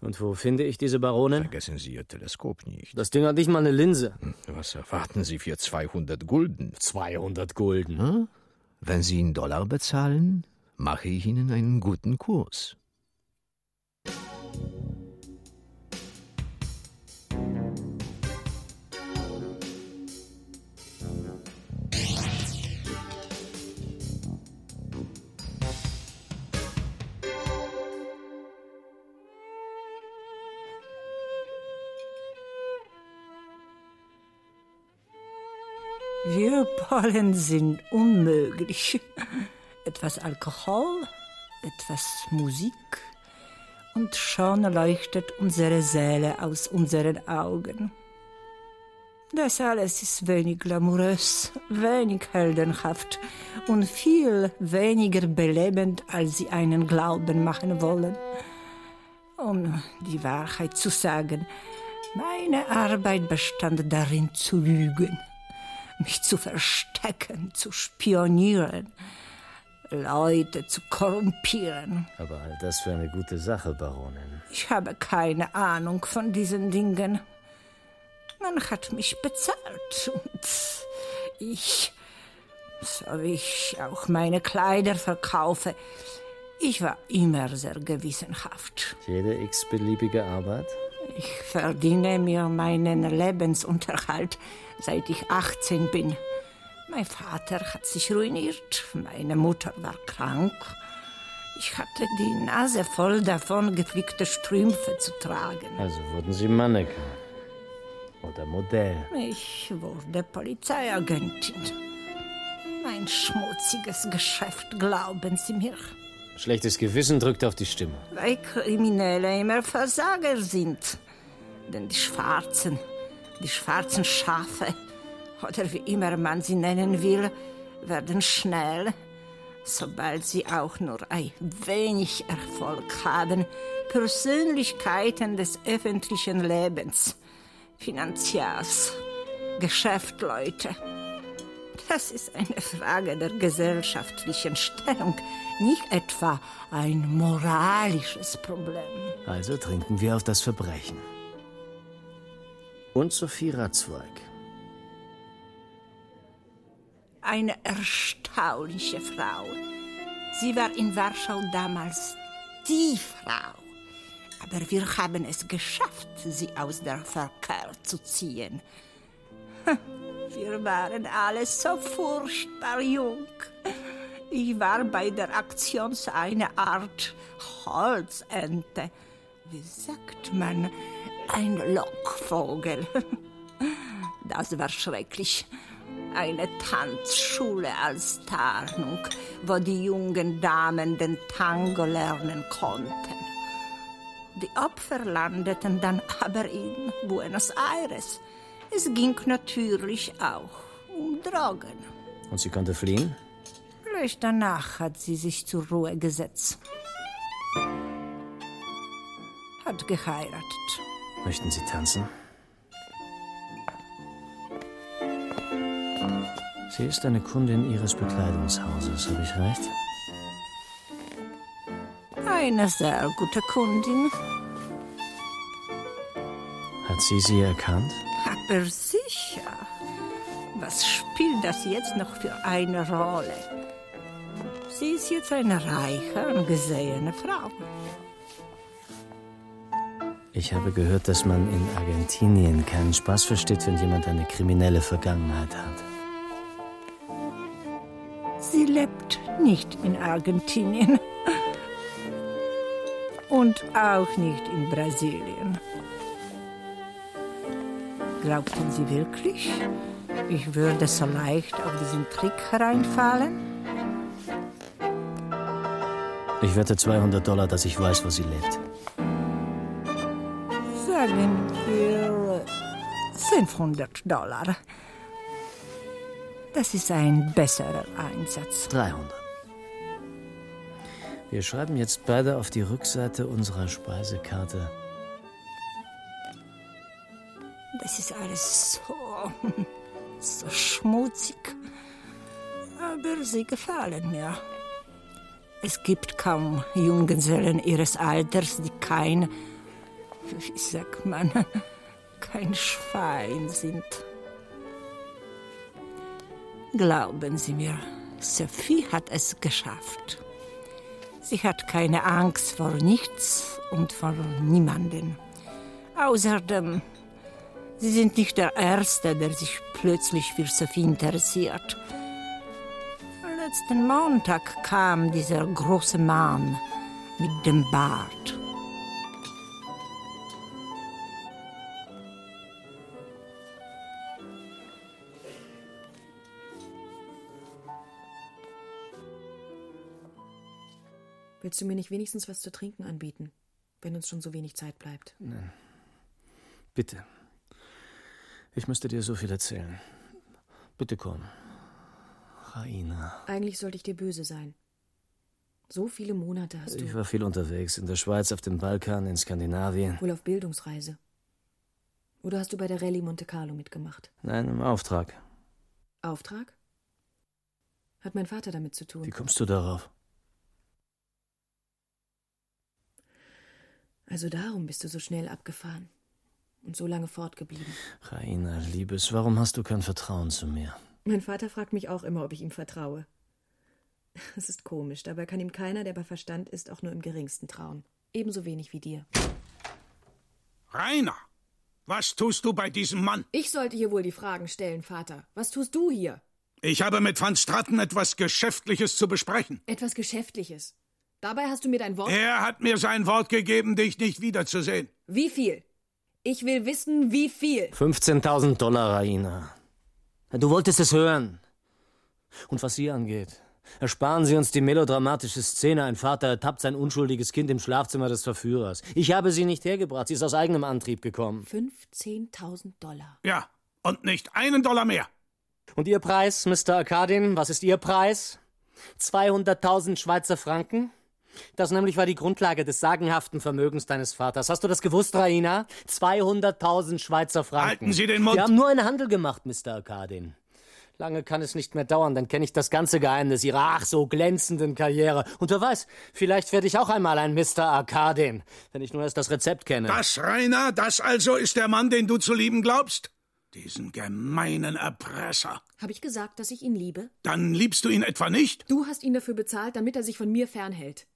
Und wo finde ich diese Baronin? Vergessen Sie Ihr Teleskop nicht. Das Ding hat nicht mal eine Linse. Was erwarten Sie für 200 Gulden? 200 Gulden. Hm? Wenn Sie in Dollar bezahlen, mache ich Ihnen einen guten Kurs. Wir Polen sind unmöglich. Etwas Alkohol, etwas Musik und schon leuchtet unsere Seele aus unseren Augen. Das alles ist wenig glamourös, wenig heldenhaft und viel weniger belebend, als sie einen Glauben machen wollen. Um die Wahrheit zu sagen, meine Arbeit bestand darin zu lügen mich zu verstecken, zu spionieren, Leute zu korrumpieren. Aber all das für eine gute Sache, Baronin. Ich habe keine Ahnung von diesen Dingen. Man hat mich bezahlt und ich, so wie ich auch meine Kleider verkaufe, ich war immer sehr gewissenhaft. Jede x-beliebige Arbeit? Ich verdiene mir meinen Lebensunterhalt, seit ich 18 bin. Mein Vater hat sich ruiniert, meine Mutter war krank. Ich hatte die Nase voll davon, geflickte Strümpfe zu tragen. Also wurden Sie Mannequin. Oder Modell. Ich wurde Polizeiagentin. Ein schmutziges Geschäft, glauben Sie mir. Schlechtes Gewissen drückt auf die Stimme. Weil Kriminelle immer Versager sind. Denn die Schwarzen, die schwarzen Schafe, oder wie immer man sie nennen will, werden schnell, sobald sie auch nur ein wenig Erfolg haben, Persönlichkeiten des öffentlichen Lebens, Finanziers, Geschäftsleute. Das ist eine Frage der gesellschaftlichen Stellung, nicht etwa ein moralisches Problem. Also trinken wir auf das Verbrechen. Und Sophie Ratzweig. Eine erstaunliche Frau. Sie war in Warschau damals die Frau. Aber wir haben es geschafft, sie aus der Verkehr zu ziehen. Wir waren alle so furchtbar jung. Ich war bei der Aktion so eine Art Holzente. Wie sagt man? Ein Lockvogel. Das war schrecklich. Eine Tanzschule als Tarnung, wo die jungen Damen den Tango lernen konnten. Die Opfer landeten dann aber in Buenos Aires. Es ging natürlich auch um Drogen. Und sie konnte fliehen? Gleich danach hat sie sich zur Ruhe gesetzt. Hat geheiratet. Möchten Sie tanzen? Sie ist eine Kundin Ihres Bekleidungshauses, habe ich recht? Eine sehr gute Kundin. Hat sie sie erkannt? Aber sicher. Was spielt das jetzt noch für eine Rolle? Sie ist jetzt eine reiche, angesehene Frau. Ich habe gehört, dass man in Argentinien keinen Spaß versteht, wenn jemand eine kriminelle Vergangenheit hat. Sie lebt nicht in Argentinien. Und auch nicht in Brasilien. Glaubten Sie wirklich, ich würde so leicht auf diesen Trick hereinfallen? Ich wette 200 Dollar, dass ich weiß, wo sie lebt. Sagen wir 500 Dollar. Das ist ein besserer Einsatz. 300. Wir schreiben jetzt beide auf die Rückseite unserer Speisekarte. Das ist alles so, so schmutzig. Aber sie gefallen mir. Es gibt kaum Junggesellen ihres Alters, die kein, wie sagt man, kein Schwein sind. Glauben Sie mir, Sophie hat es geschafft. Sie hat keine Angst vor nichts und vor niemanden. Außerdem, Sie sind nicht der Erste, der sich plötzlich für Sophie interessiert. Letzten Montag kam dieser große Mann mit dem Bart. Willst du mir nicht wenigstens was zu trinken anbieten, wenn uns schon so wenig Zeit bleibt? Nein. Bitte. Ich müsste dir so viel erzählen. Bitte komm. Raina. Eigentlich sollte ich dir böse sein. So viele Monate hast du. Ich war viel unterwegs. In der Schweiz, auf dem Balkan, in Skandinavien. Wohl auf Bildungsreise. Oder hast du bei der Rallye Monte Carlo mitgemacht? Nein, im Auftrag. Auftrag? Hat mein Vater damit zu tun? Wie kommst du darauf? Also darum bist du so schnell abgefahren und so lange fortgeblieben. Raina, Liebes, warum hast du kein Vertrauen zu mir? Mein Vater fragt mich auch immer, ob ich ihm vertraue. Es ist komisch, dabei kann ihm keiner, der bei Verstand ist, auch nur im geringsten trauen. Ebenso wenig wie dir. Rainer, was tust du bei diesem Mann? Ich sollte hier wohl die Fragen stellen, Vater. Was tust du hier? Ich habe mit Van Stratten etwas Geschäftliches zu besprechen. Etwas Geschäftliches. Dabei hast du mir dein Wort. Er hat mir sein Wort gegeben, dich nicht wiederzusehen. Wie viel? Ich will wissen, wie viel. 15.000 Dollar, Raina. Du wolltest es hören. Und was Sie angeht, ersparen Sie uns die melodramatische Szene. Ein Vater ertappt sein unschuldiges Kind im Schlafzimmer des Verführers. Ich habe sie nicht hergebracht. Sie ist aus eigenem Antrieb gekommen. 15.000 Dollar. Ja, und nicht einen Dollar mehr. Und Ihr Preis, Mr. Arkadin? Was ist Ihr Preis? 200.000 Schweizer Franken? Das nämlich war die Grundlage des sagenhaften Vermögens deines Vaters. Hast du das gewusst, Raina? 200.000 Schweizer Franken. Halten Sie den Mund! Wir haben nur einen Handel gemacht, Mr. Arkadin. Lange kann es nicht mehr dauern, dann kenne ich das ganze Geheimnis ihrer ach so glänzenden Karriere. Und wer weiß, vielleicht werde ich auch einmal ein Mr. Arkadin, wenn ich nur erst das Rezept kenne. Das, Rainer, das also ist der Mann, den du zu lieben glaubst? Diesen gemeinen Erpresser. Habe ich gesagt, dass ich ihn liebe? Dann liebst du ihn etwa nicht? Du hast ihn dafür bezahlt, damit er sich von mir fernhält.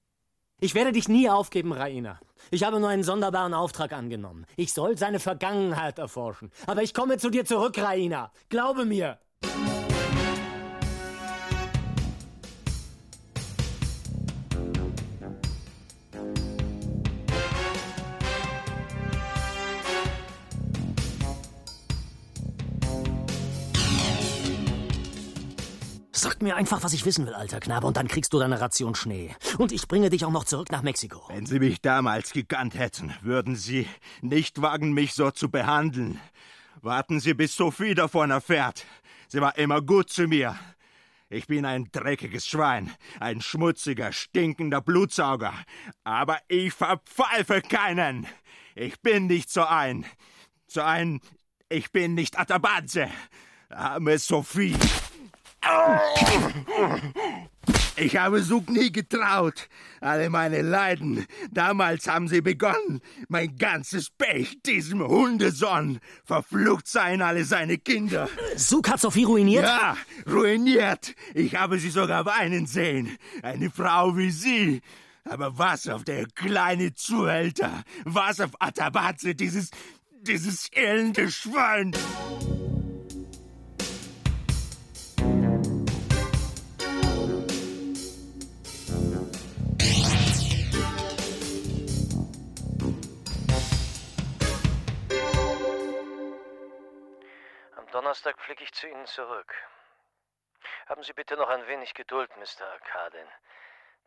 Ich werde dich nie aufgeben, Raina. Ich habe nur einen sonderbaren Auftrag angenommen. Ich soll seine Vergangenheit erforschen. Aber ich komme zu dir zurück, Raina. Glaube mir. Mir einfach, was ich wissen will, alter Knabe, und dann kriegst du deine Ration Schnee. Und ich bringe dich auch noch zurück nach Mexiko. Wenn Sie mich damals gekannt hätten, würden Sie nicht wagen, mich so zu behandeln. Warten Sie, bis Sophie davon erfährt. Sie war immer gut zu mir. Ich bin ein dreckiges Schwein, ein schmutziger, stinkender Blutsauger. Aber ich verpfeife keinen. Ich bin nicht so ein. So ein. Ich bin nicht Atabanze. Arme Sophie. Ich habe Sug nie getraut. Alle meine Leiden. Damals haben sie begonnen. Mein ganzes Pech, diesem Hundesohn. Verflucht seien alle seine Kinder. Sug hat Sophie ruiniert? Ja, ruiniert. Ich habe sie sogar weinen sehen. Eine Frau wie sie. Aber was auf der kleine Zuhälter? Was auf Atabaze, dieses, dieses elende Schwein? Donnerstag fliege ich zu Ihnen zurück. Haben Sie bitte noch ein wenig Geduld, Mr. Arkadin.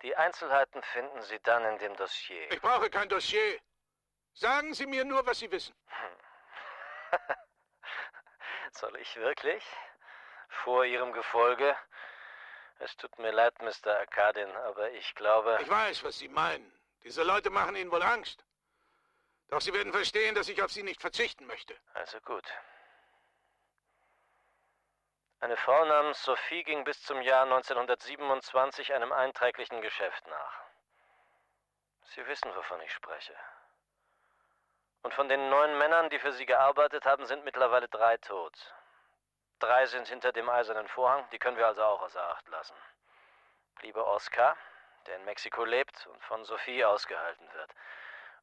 Die Einzelheiten finden Sie dann in dem Dossier. Ich brauche kein Dossier. Sagen Sie mir nur, was Sie wissen. Soll ich wirklich? Vor Ihrem Gefolge? Es tut mir leid, Mr. Arkadin, aber ich glaube. Ich weiß, was Sie meinen. Diese Leute machen Ihnen wohl Angst. Doch Sie werden verstehen, dass ich auf Sie nicht verzichten möchte. Also gut. Eine Frau namens Sophie ging bis zum Jahr 1927 einem einträglichen Geschäft nach. Sie wissen, wovon ich spreche. Und von den neun Männern, die für sie gearbeitet haben, sind mittlerweile drei tot. Drei sind hinter dem eisernen Vorhang, die können wir also auch außer Acht lassen. Bliebe Oskar, der in Mexiko lebt und von Sophie ausgehalten wird.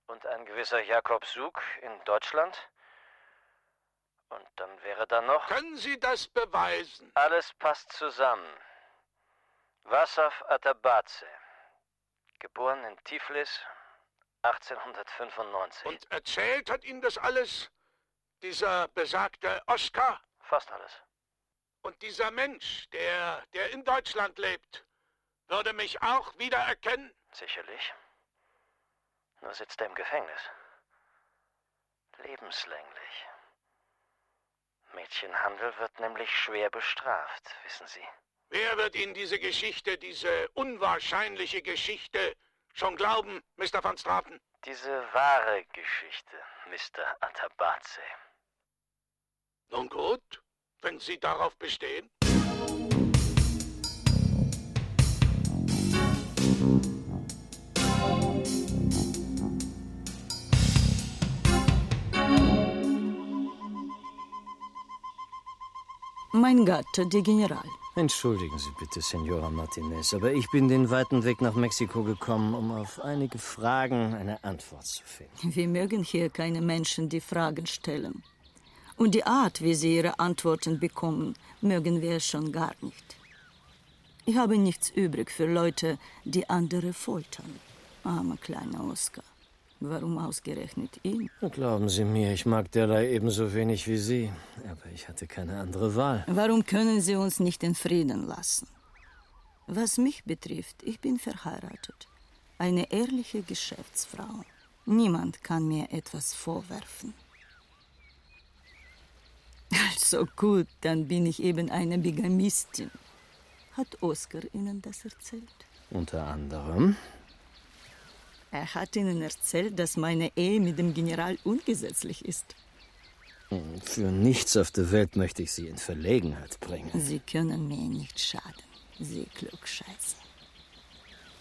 Und ein gewisser Jakob Sug in Deutschland, und dann wäre da noch. Können Sie das beweisen? Alles passt zusammen. Wasaf Atabaze. Geboren in Tiflis 1895. Und erzählt hat Ihnen das alles dieser besagte Oskar? Fast alles. Und dieser Mensch, der, der in Deutschland lebt, würde mich auch wiedererkennen? Sicherlich. Nur sitzt er im Gefängnis. Lebenslänglich. Mädchenhandel wird nämlich schwer bestraft, wissen Sie. Wer wird Ihnen diese Geschichte, diese unwahrscheinliche Geschichte schon glauben, Mr. van Straten? Diese wahre Geschichte, Mr. Atabaze. Nun gut, wenn Sie darauf bestehen. Mein Gatte, der General. Entschuldigen Sie bitte, Senora Martinez, aber ich bin den weiten Weg nach Mexiko gekommen, um auf einige Fragen eine Antwort zu finden. Wir mögen hier keine Menschen, die Fragen stellen. Und die Art, wie sie ihre Antworten bekommen, mögen wir schon gar nicht. Ich habe nichts übrig für Leute, die andere foltern. Armer kleiner Oskar. Warum ausgerechnet ihn? Glauben Sie mir, ich mag derlei ebenso wenig wie Sie. Aber ich hatte keine andere Wahl. Warum können Sie uns nicht in Frieden lassen? Was mich betrifft, ich bin verheiratet. Eine ehrliche Geschäftsfrau. Niemand kann mir etwas vorwerfen. Also gut, dann bin ich eben eine Bigamistin. Hat Oskar Ihnen das erzählt? Unter anderem. Er hat Ihnen erzählt, dass meine Ehe mit dem General ungesetzlich ist. Für nichts auf der Welt möchte ich Sie in Verlegenheit bringen. Sie können mir nicht schaden, Sie Klugscheiße.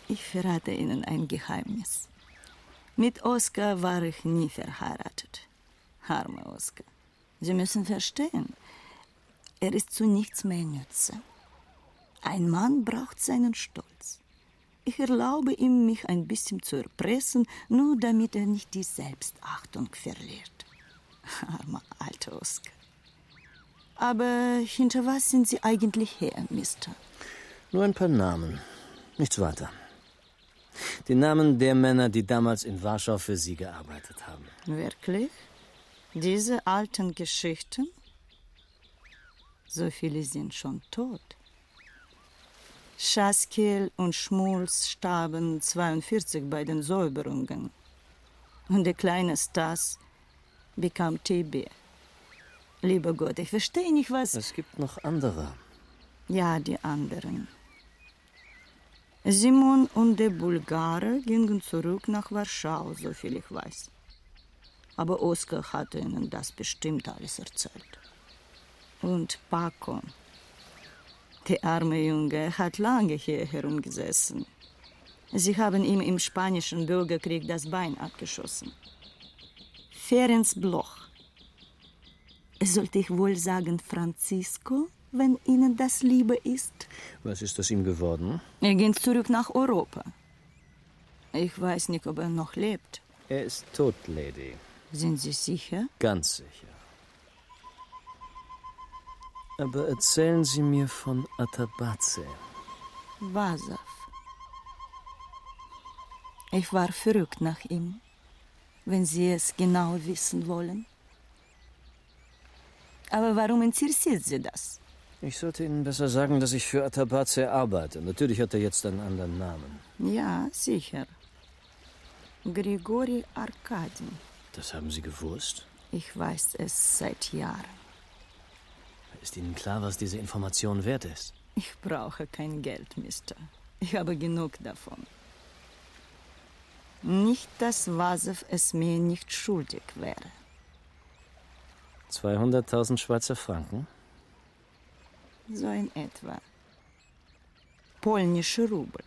Ich verrate Ihnen ein Geheimnis. Mit Oskar war ich nie verheiratet. Armer Oskar. Sie müssen verstehen, er ist zu nichts mehr nütze. Ein Mann braucht seinen Stolz. Ich erlaube ihm, mich ein bisschen zu erpressen, nur damit er nicht die Selbstachtung verliert. Armer alter Oskar. Aber hinter was sind Sie eigentlich her, Mister? Nur ein paar Namen. Nichts weiter. Die Namen der Männer, die damals in Warschau für Sie gearbeitet haben. Wirklich? Diese alten Geschichten? So viele sind schon tot. Schaskiel und Schmulz starben 42 bei den Säuberungen. Und der kleine Stas bekam TB. Lieber Gott, ich verstehe nicht, was. Es gibt noch andere. Ja, die anderen. Simon und der Bulgare gingen zurück nach Warschau, soviel ich weiß. Aber Oskar hatte ihnen das bestimmt alles erzählt. Und Paco, der arme Junge, hat lange hier herumgesessen. Sie haben ihm im spanischen Bürgerkrieg das Bein abgeschossen. Ferenc Bloch. Sollte ich wohl sagen Francisco, wenn Ihnen das lieber ist? Was ist aus ihm geworden? Er ging zurück nach Europa. Ich weiß nicht, ob er noch lebt. Er ist tot, Lady. Sind Sie sicher? Ganz sicher. Aber erzählen Sie mir von Atabaze. Wasav. Ich war verrückt nach ihm, wenn Sie es genau wissen wollen. Aber warum interessiert Sie das? Ich sollte Ihnen besser sagen, dass ich für Atabaze arbeite. Natürlich hat er jetzt einen anderen Namen. Ja, sicher. Grigori Arkadi. Das haben Sie gewusst? Ich weiß es seit Jahren. Ist Ihnen klar, was diese Information wert ist? Ich brauche kein Geld, Mister. Ich habe genug davon. Nicht, dass Wasev es mir nicht schuldig wäre. 200.000 Schweizer Franken? So in etwa. Polnische Rubel.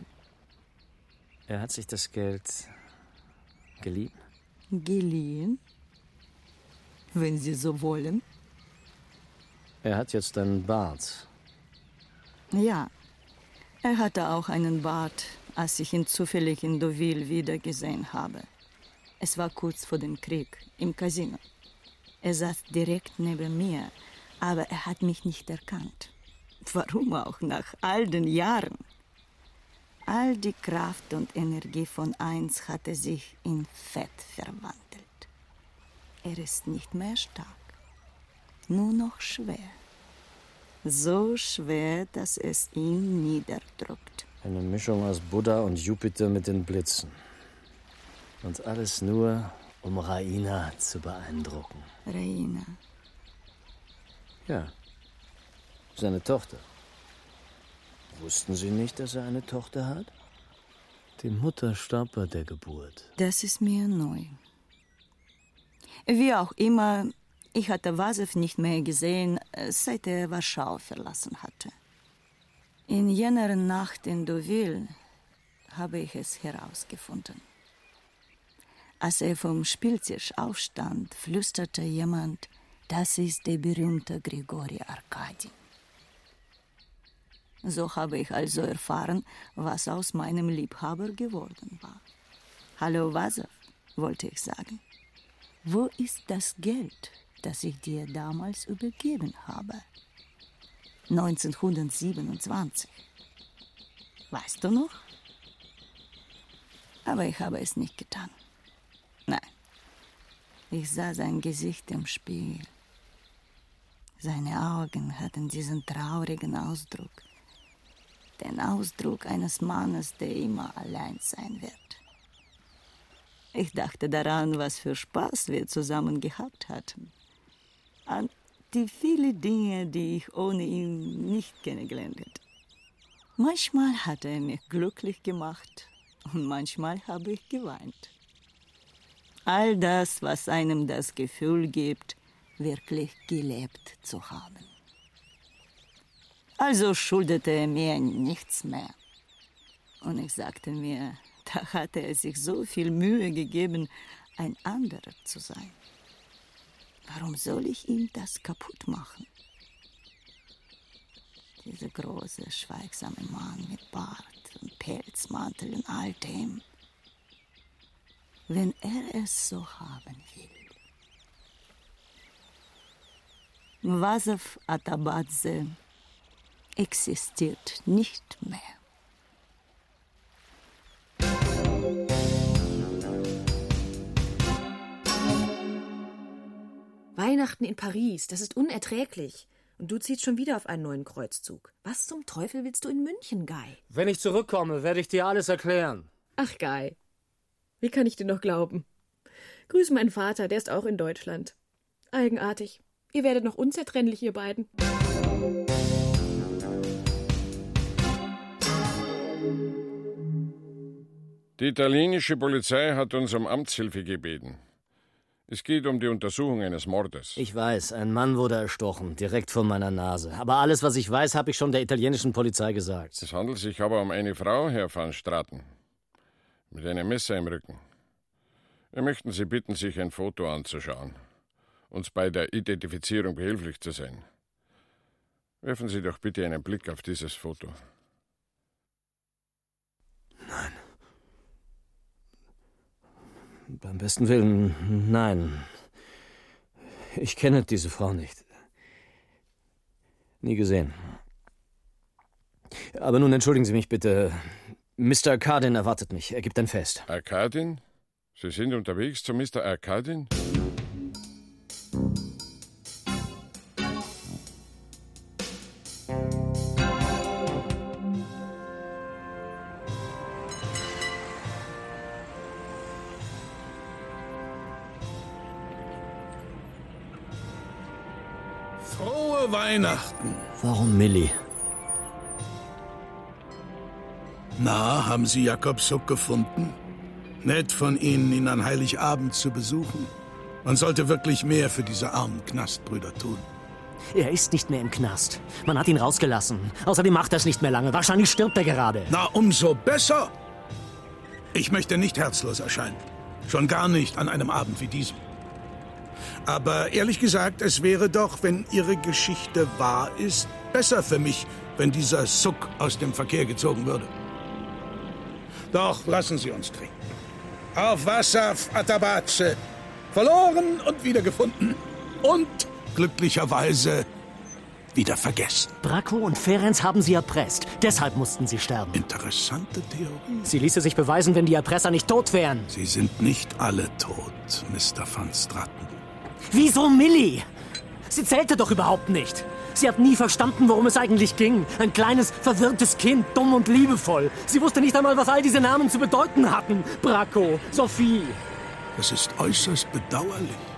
Er hat sich das Geld geliehen? Geliehen? Wenn Sie so wollen. Er hat jetzt einen Bart. Ja, er hatte auch einen Bart, als ich ihn zufällig in Deauville wiedergesehen habe. Es war kurz vor dem Krieg, im Casino. Er saß direkt neben mir, aber er hat mich nicht erkannt. Warum auch nach all den Jahren? All die Kraft und Energie von eins hatte sich in Fett verwandelt. Er ist nicht mehr stark, nur noch schwer. So schwer, dass es ihn niederdrückt. Eine Mischung aus Buddha und Jupiter mit den Blitzen. Und alles nur, um Raina zu beeindrucken. Raina. Ja. Seine Tochter. Wussten Sie nicht, dass er eine Tochter hat? Die Mutter starb bei der Geburt. Das ist mir neu. Wie auch immer, ich hatte Wasew nicht mehr gesehen, seit er Warschau verlassen hatte. In jener Nacht in Deauville habe ich es herausgefunden. Als er vom Spieltisch aufstand, flüsterte jemand, das ist der berühmte Grigori Arkadi. So habe ich also erfahren, was aus meinem Liebhaber geworden war. Hallo Wasow, wollte ich sagen. Wo ist das Geld, das ich dir damals übergeben habe? 1927. Weißt du noch? Aber ich habe es nicht getan. Nein. Ich sah sein Gesicht im Spiegel. Seine Augen hatten diesen traurigen Ausdruck. Den Ausdruck eines Mannes, der immer allein sein wird. Ich dachte daran, was für Spaß wir zusammen gehabt hatten. An die vielen Dinge, die ich ohne ihn nicht kennengelernt hätte. Manchmal hat er mich glücklich gemacht und manchmal habe ich geweint. All das, was einem das Gefühl gibt, wirklich gelebt zu haben. Also schuldete er mir nichts mehr. Und ich sagte mir, da hatte er sich so viel Mühe gegeben, ein anderer zu sein. Warum soll ich ihm das kaputt machen? Dieser große, schweigsame Mann mit Bart und Pelzmantel und all dem. Wenn er es so haben will. Wasow Atabadze existiert nicht mehr. Weihnachten in Paris, das ist unerträglich. Und du ziehst schon wieder auf einen neuen Kreuzzug. Was zum Teufel willst du in München, Guy? Wenn ich zurückkomme, werde ich dir alles erklären. Ach, Guy. Wie kann ich dir noch glauben? Grüß meinen Vater, der ist auch in Deutschland. Eigenartig. Ihr werdet noch unzertrennlich, ihr beiden. Die italienische Polizei hat uns um Amtshilfe gebeten. Es geht um die Untersuchung eines Mordes. Ich weiß, ein Mann wurde erstochen, direkt vor meiner Nase. Aber alles, was ich weiß, habe ich schon der italienischen Polizei gesagt. Es handelt sich aber um eine Frau, Herr van Straten. Mit einem Messer im Rücken. Wir möchten Sie bitten, sich ein Foto anzuschauen. Uns bei der Identifizierung behilflich zu sein. Werfen Sie doch bitte einen Blick auf dieses Foto. Nein. Beim besten Willen, nein. Ich kenne diese Frau nicht. Nie gesehen. Aber nun entschuldigen Sie mich bitte. Mr. Cardin erwartet mich. Er gibt ein Fest. Arkadin? Sie sind unterwegs zu Mr. Arkadin? Weihnachten. Warum Millie? Na, haben Sie Jakob Suck gefunden? Nett von Ihnen, ihn an Heiligabend zu besuchen. Man sollte wirklich mehr für diese armen Knastbrüder tun. Er ist nicht mehr im Knast. Man hat ihn rausgelassen. Außerdem macht er es nicht mehr lange. Wahrscheinlich stirbt er gerade. Na, umso besser. Ich möchte nicht herzlos erscheinen. Schon gar nicht an einem Abend wie diesem. Aber ehrlich gesagt, es wäre doch, wenn Ihre Geschichte wahr ist, besser für mich, wenn dieser Suck aus dem Verkehr gezogen würde. Doch lassen Sie uns trinken. Auf Wasser, Atabace. Verloren und wiedergefunden. Und glücklicherweise wieder vergessen. Bracco und Ferenc haben sie erpresst. Deshalb mussten sie sterben. Interessante Theorie. Sie ließe sich beweisen, wenn die Erpresser nicht tot wären. Sie sind nicht alle tot, Mr. van Straten. Wieso Millie? Sie zählte doch überhaupt nicht. Sie hat nie verstanden, worum es eigentlich ging. Ein kleines, verwirrtes Kind, dumm und liebevoll. Sie wusste nicht einmal, was all diese Namen zu bedeuten hatten. Bracco, Sophie. Das ist äußerst bedauerlich.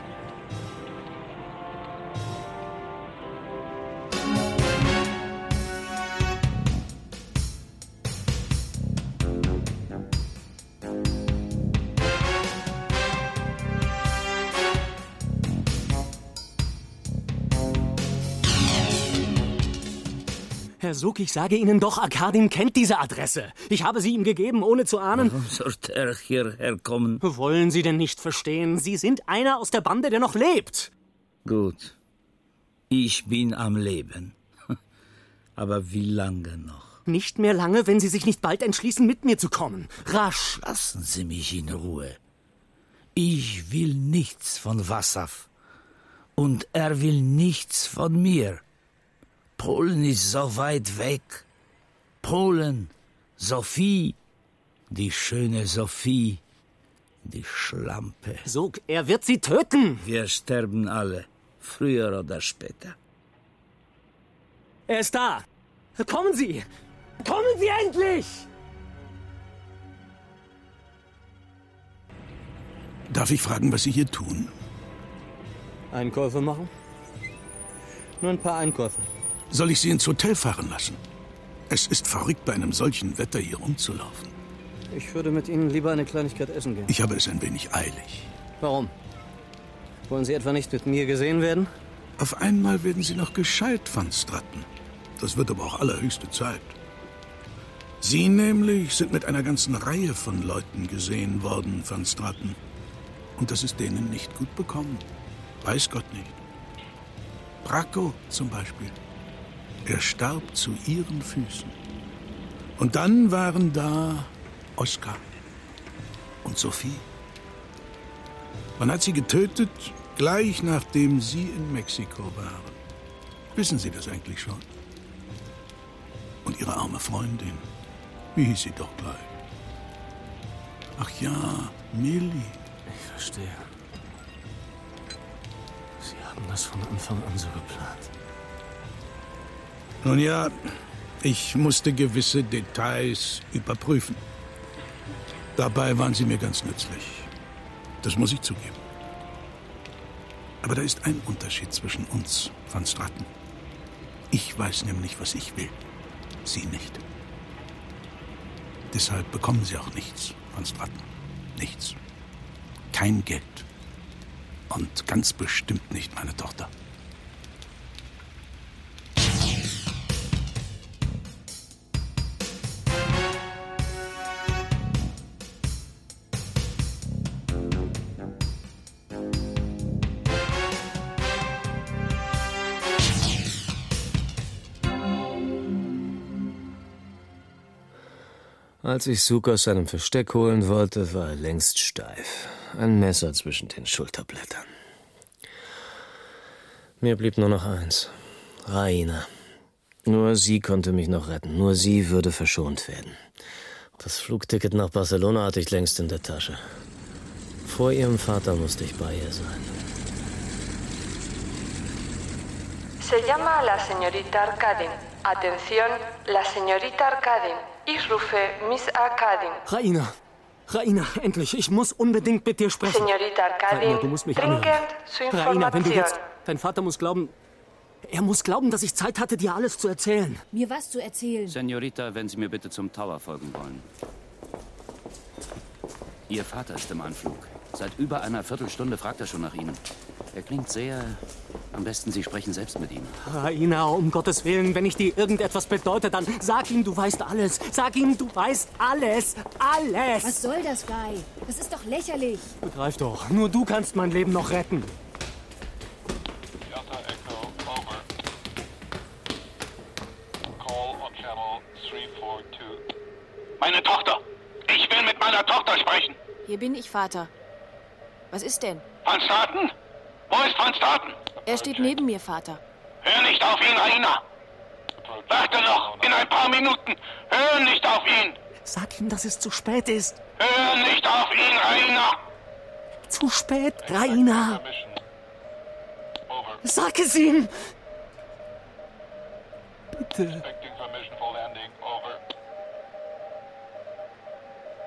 Suk, ich sage Ihnen doch, Arkadin kennt diese Adresse. Ich habe sie ihm gegeben, ohne zu ahnen. Warum sollte er hierher kommen? Wollen Sie denn nicht verstehen? Sie sind einer aus der Bande, der noch lebt. Gut. Ich bin am Leben. Aber wie lange noch? Nicht mehr lange, wenn Sie sich nicht bald entschließen, mit mir zu kommen. Rasch! Lassen Sie mich in Ruhe. Ich will nichts von Wassaw. Und er will nichts von mir. Polen ist so weit weg. Polen, Sophie, die schöne Sophie, die Schlampe. So, er wird Sie töten. Wir sterben alle, früher oder später. Er ist da. Kommen Sie! Kommen Sie endlich! Darf ich fragen, was Sie hier tun? Einkäufe machen? Nur ein paar Einkäufe. Soll ich Sie ins Hotel fahren lassen? Es ist verrückt, bei einem solchen Wetter hier rumzulaufen. Ich würde mit Ihnen lieber eine Kleinigkeit essen gehen. Ich habe es ein wenig eilig. Warum? Wollen Sie etwa nicht mit mir gesehen werden? Auf einmal werden Sie noch gescheit, Van Stratten. Das wird aber auch allerhöchste Zeit. Sie nämlich sind mit einer ganzen Reihe von Leuten gesehen worden, Van Straten. Und das ist denen nicht gut bekommen. Weiß Gott nicht. Bracco zum Beispiel. Er starb zu ihren Füßen. Und dann waren da Oskar und Sophie. Man hat sie getötet, gleich nachdem sie in Mexiko waren. Wissen Sie das eigentlich schon? Und Ihre arme Freundin, wie hieß sie doch gleich? Ach ja, Millie. Ich verstehe. Sie haben das von Anfang an so geplant. Nun ja, ich musste gewisse Details überprüfen. Dabei waren sie mir ganz nützlich. Das muss ich zugeben. Aber da ist ein Unterschied zwischen uns, Van Straten. Ich weiß nämlich, was ich will. Sie nicht. Deshalb bekommen Sie auch nichts, Van Straten. Nichts. Kein Geld. Und ganz bestimmt nicht meine Tochter. Als ich Suk aus seinem Versteck holen wollte, war er längst steif. Ein Messer zwischen den Schulterblättern. Mir blieb nur noch eins. Raina. Nur sie konnte mich noch retten. Nur sie würde verschont werden. Das Flugticket nach Barcelona hatte ich längst in der Tasche. Vor ihrem Vater musste ich bei ihr sein. Se llama la señorita Arkadin. Atención, la señorita Arkadin. Ich rufe Miss Arkadin. Raina! Raina, endlich! Ich muss unbedingt mit dir sprechen. Señorita Arkadin, Raina, du musst mich dringend anhören. zu Raina, wenn du jetzt... Dein Vater muss glauben... Er muss glauben, dass ich Zeit hatte, dir alles zu erzählen. Mir was zu erzählen. Senorita, wenn Sie mir bitte zum Tower folgen wollen. Ihr Vater ist im Anflug. Seit über einer Viertelstunde fragt er schon nach Ihnen. Er klingt sehr... Am besten, Sie sprechen selbst mit ihm. Raina, um Gottes Willen, wenn ich dir irgendetwas bedeute, dann sag ihm, du weißt alles. Sag ihm, du weißt alles. Alles. Was soll das, Guy? Das ist doch lächerlich. Begreif doch, nur du kannst mein Leben noch retten. Meine Tochter! Ich will mit meiner Tochter sprechen! Hier bin ich, Vater. Was ist denn? Van Straten? Wo ist Van Straten? Er steht neben mir, Vater. Hör nicht auf ihn, Raina! Warte noch! In ein paar Minuten! Hör nicht auf ihn! Sag ihm, dass es zu spät ist. Hör nicht auf ihn, Raina! Zu spät, Raina. Sag es ihm. Bitte.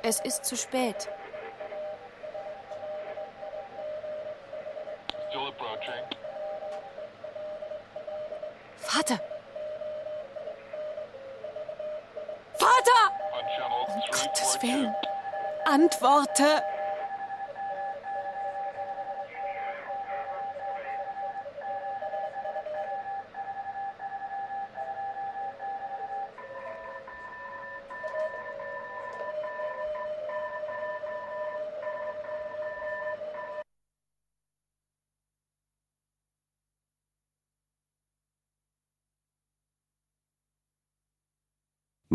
Es ist zu spät. Vater! Vater! Um Gottes Willen! Antworte!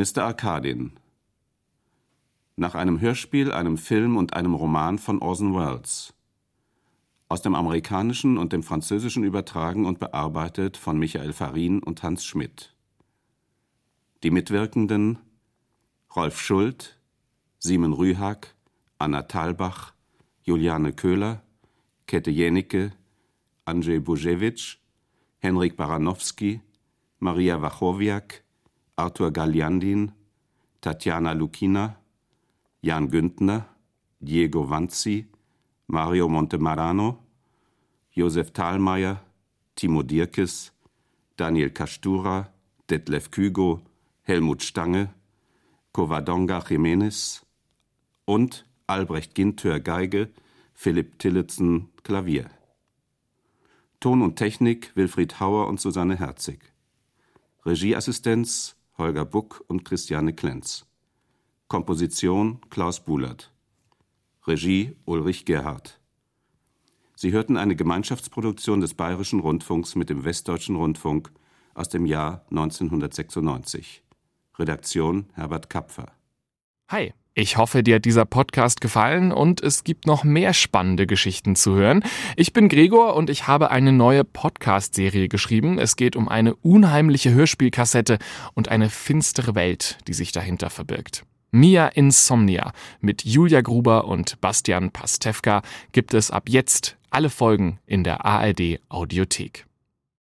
Mr. Arkadin. Nach einem Hörspiel, einem Film und einem Roman von Orson Welles. Aus dem Amerikanischen und dem Französischen übertragen und bearbeitet von Michael Farin und Hans Schmidt. Die Mitwirkenden Rolf Schuld, Simon Rühag, Anna Thalbach, Juliane Köhler, Kette Jenicke, Andrzej Bujewicz, Henrik Baranowski, Maria Wachowiak, Arthur Galliandin, Tatjana Lukina, Jan Güntner, Diego Vanzi, Mario Montemarano, Josef Thalmeier, Timo Dirkes, Daniel Kastura, Detlef Kügo, Helmut Stange, Covadonga Jiménez und Albrecht Ginthör Geige, Philipp Tillotson Klavier. Ton und Technik Wilfried Hauer und Susanne Herzig. Regieassistenz Holger Buck und Christiane Klenz. Komposition Klaus Bulert. Regie Ulrich Gerhardt. Sie hörten eine Gemeinschaftsproduktion des Bayerischen Rundfunks mit dem Westdeutschen Rundfunk aus dem Jahr 1996. Redaktion Herbert Kapfer. Hi, ich hoffe, dir hat dieser Podcast gefallen und es gibt noch mehr spannende Geschichten zu hören. Ich bin Gregor und ich habe eine neue Podcast-Serie geschrieben. Es geht um eine unheimliche Hörspielkassette und eine finstere Welt, die sich dahinter verbirgt. Mia Insomnia mit Julia Gruber und Bastian Pastewka gibt es ab jetzt alle Folgen in der ARD Audiothek.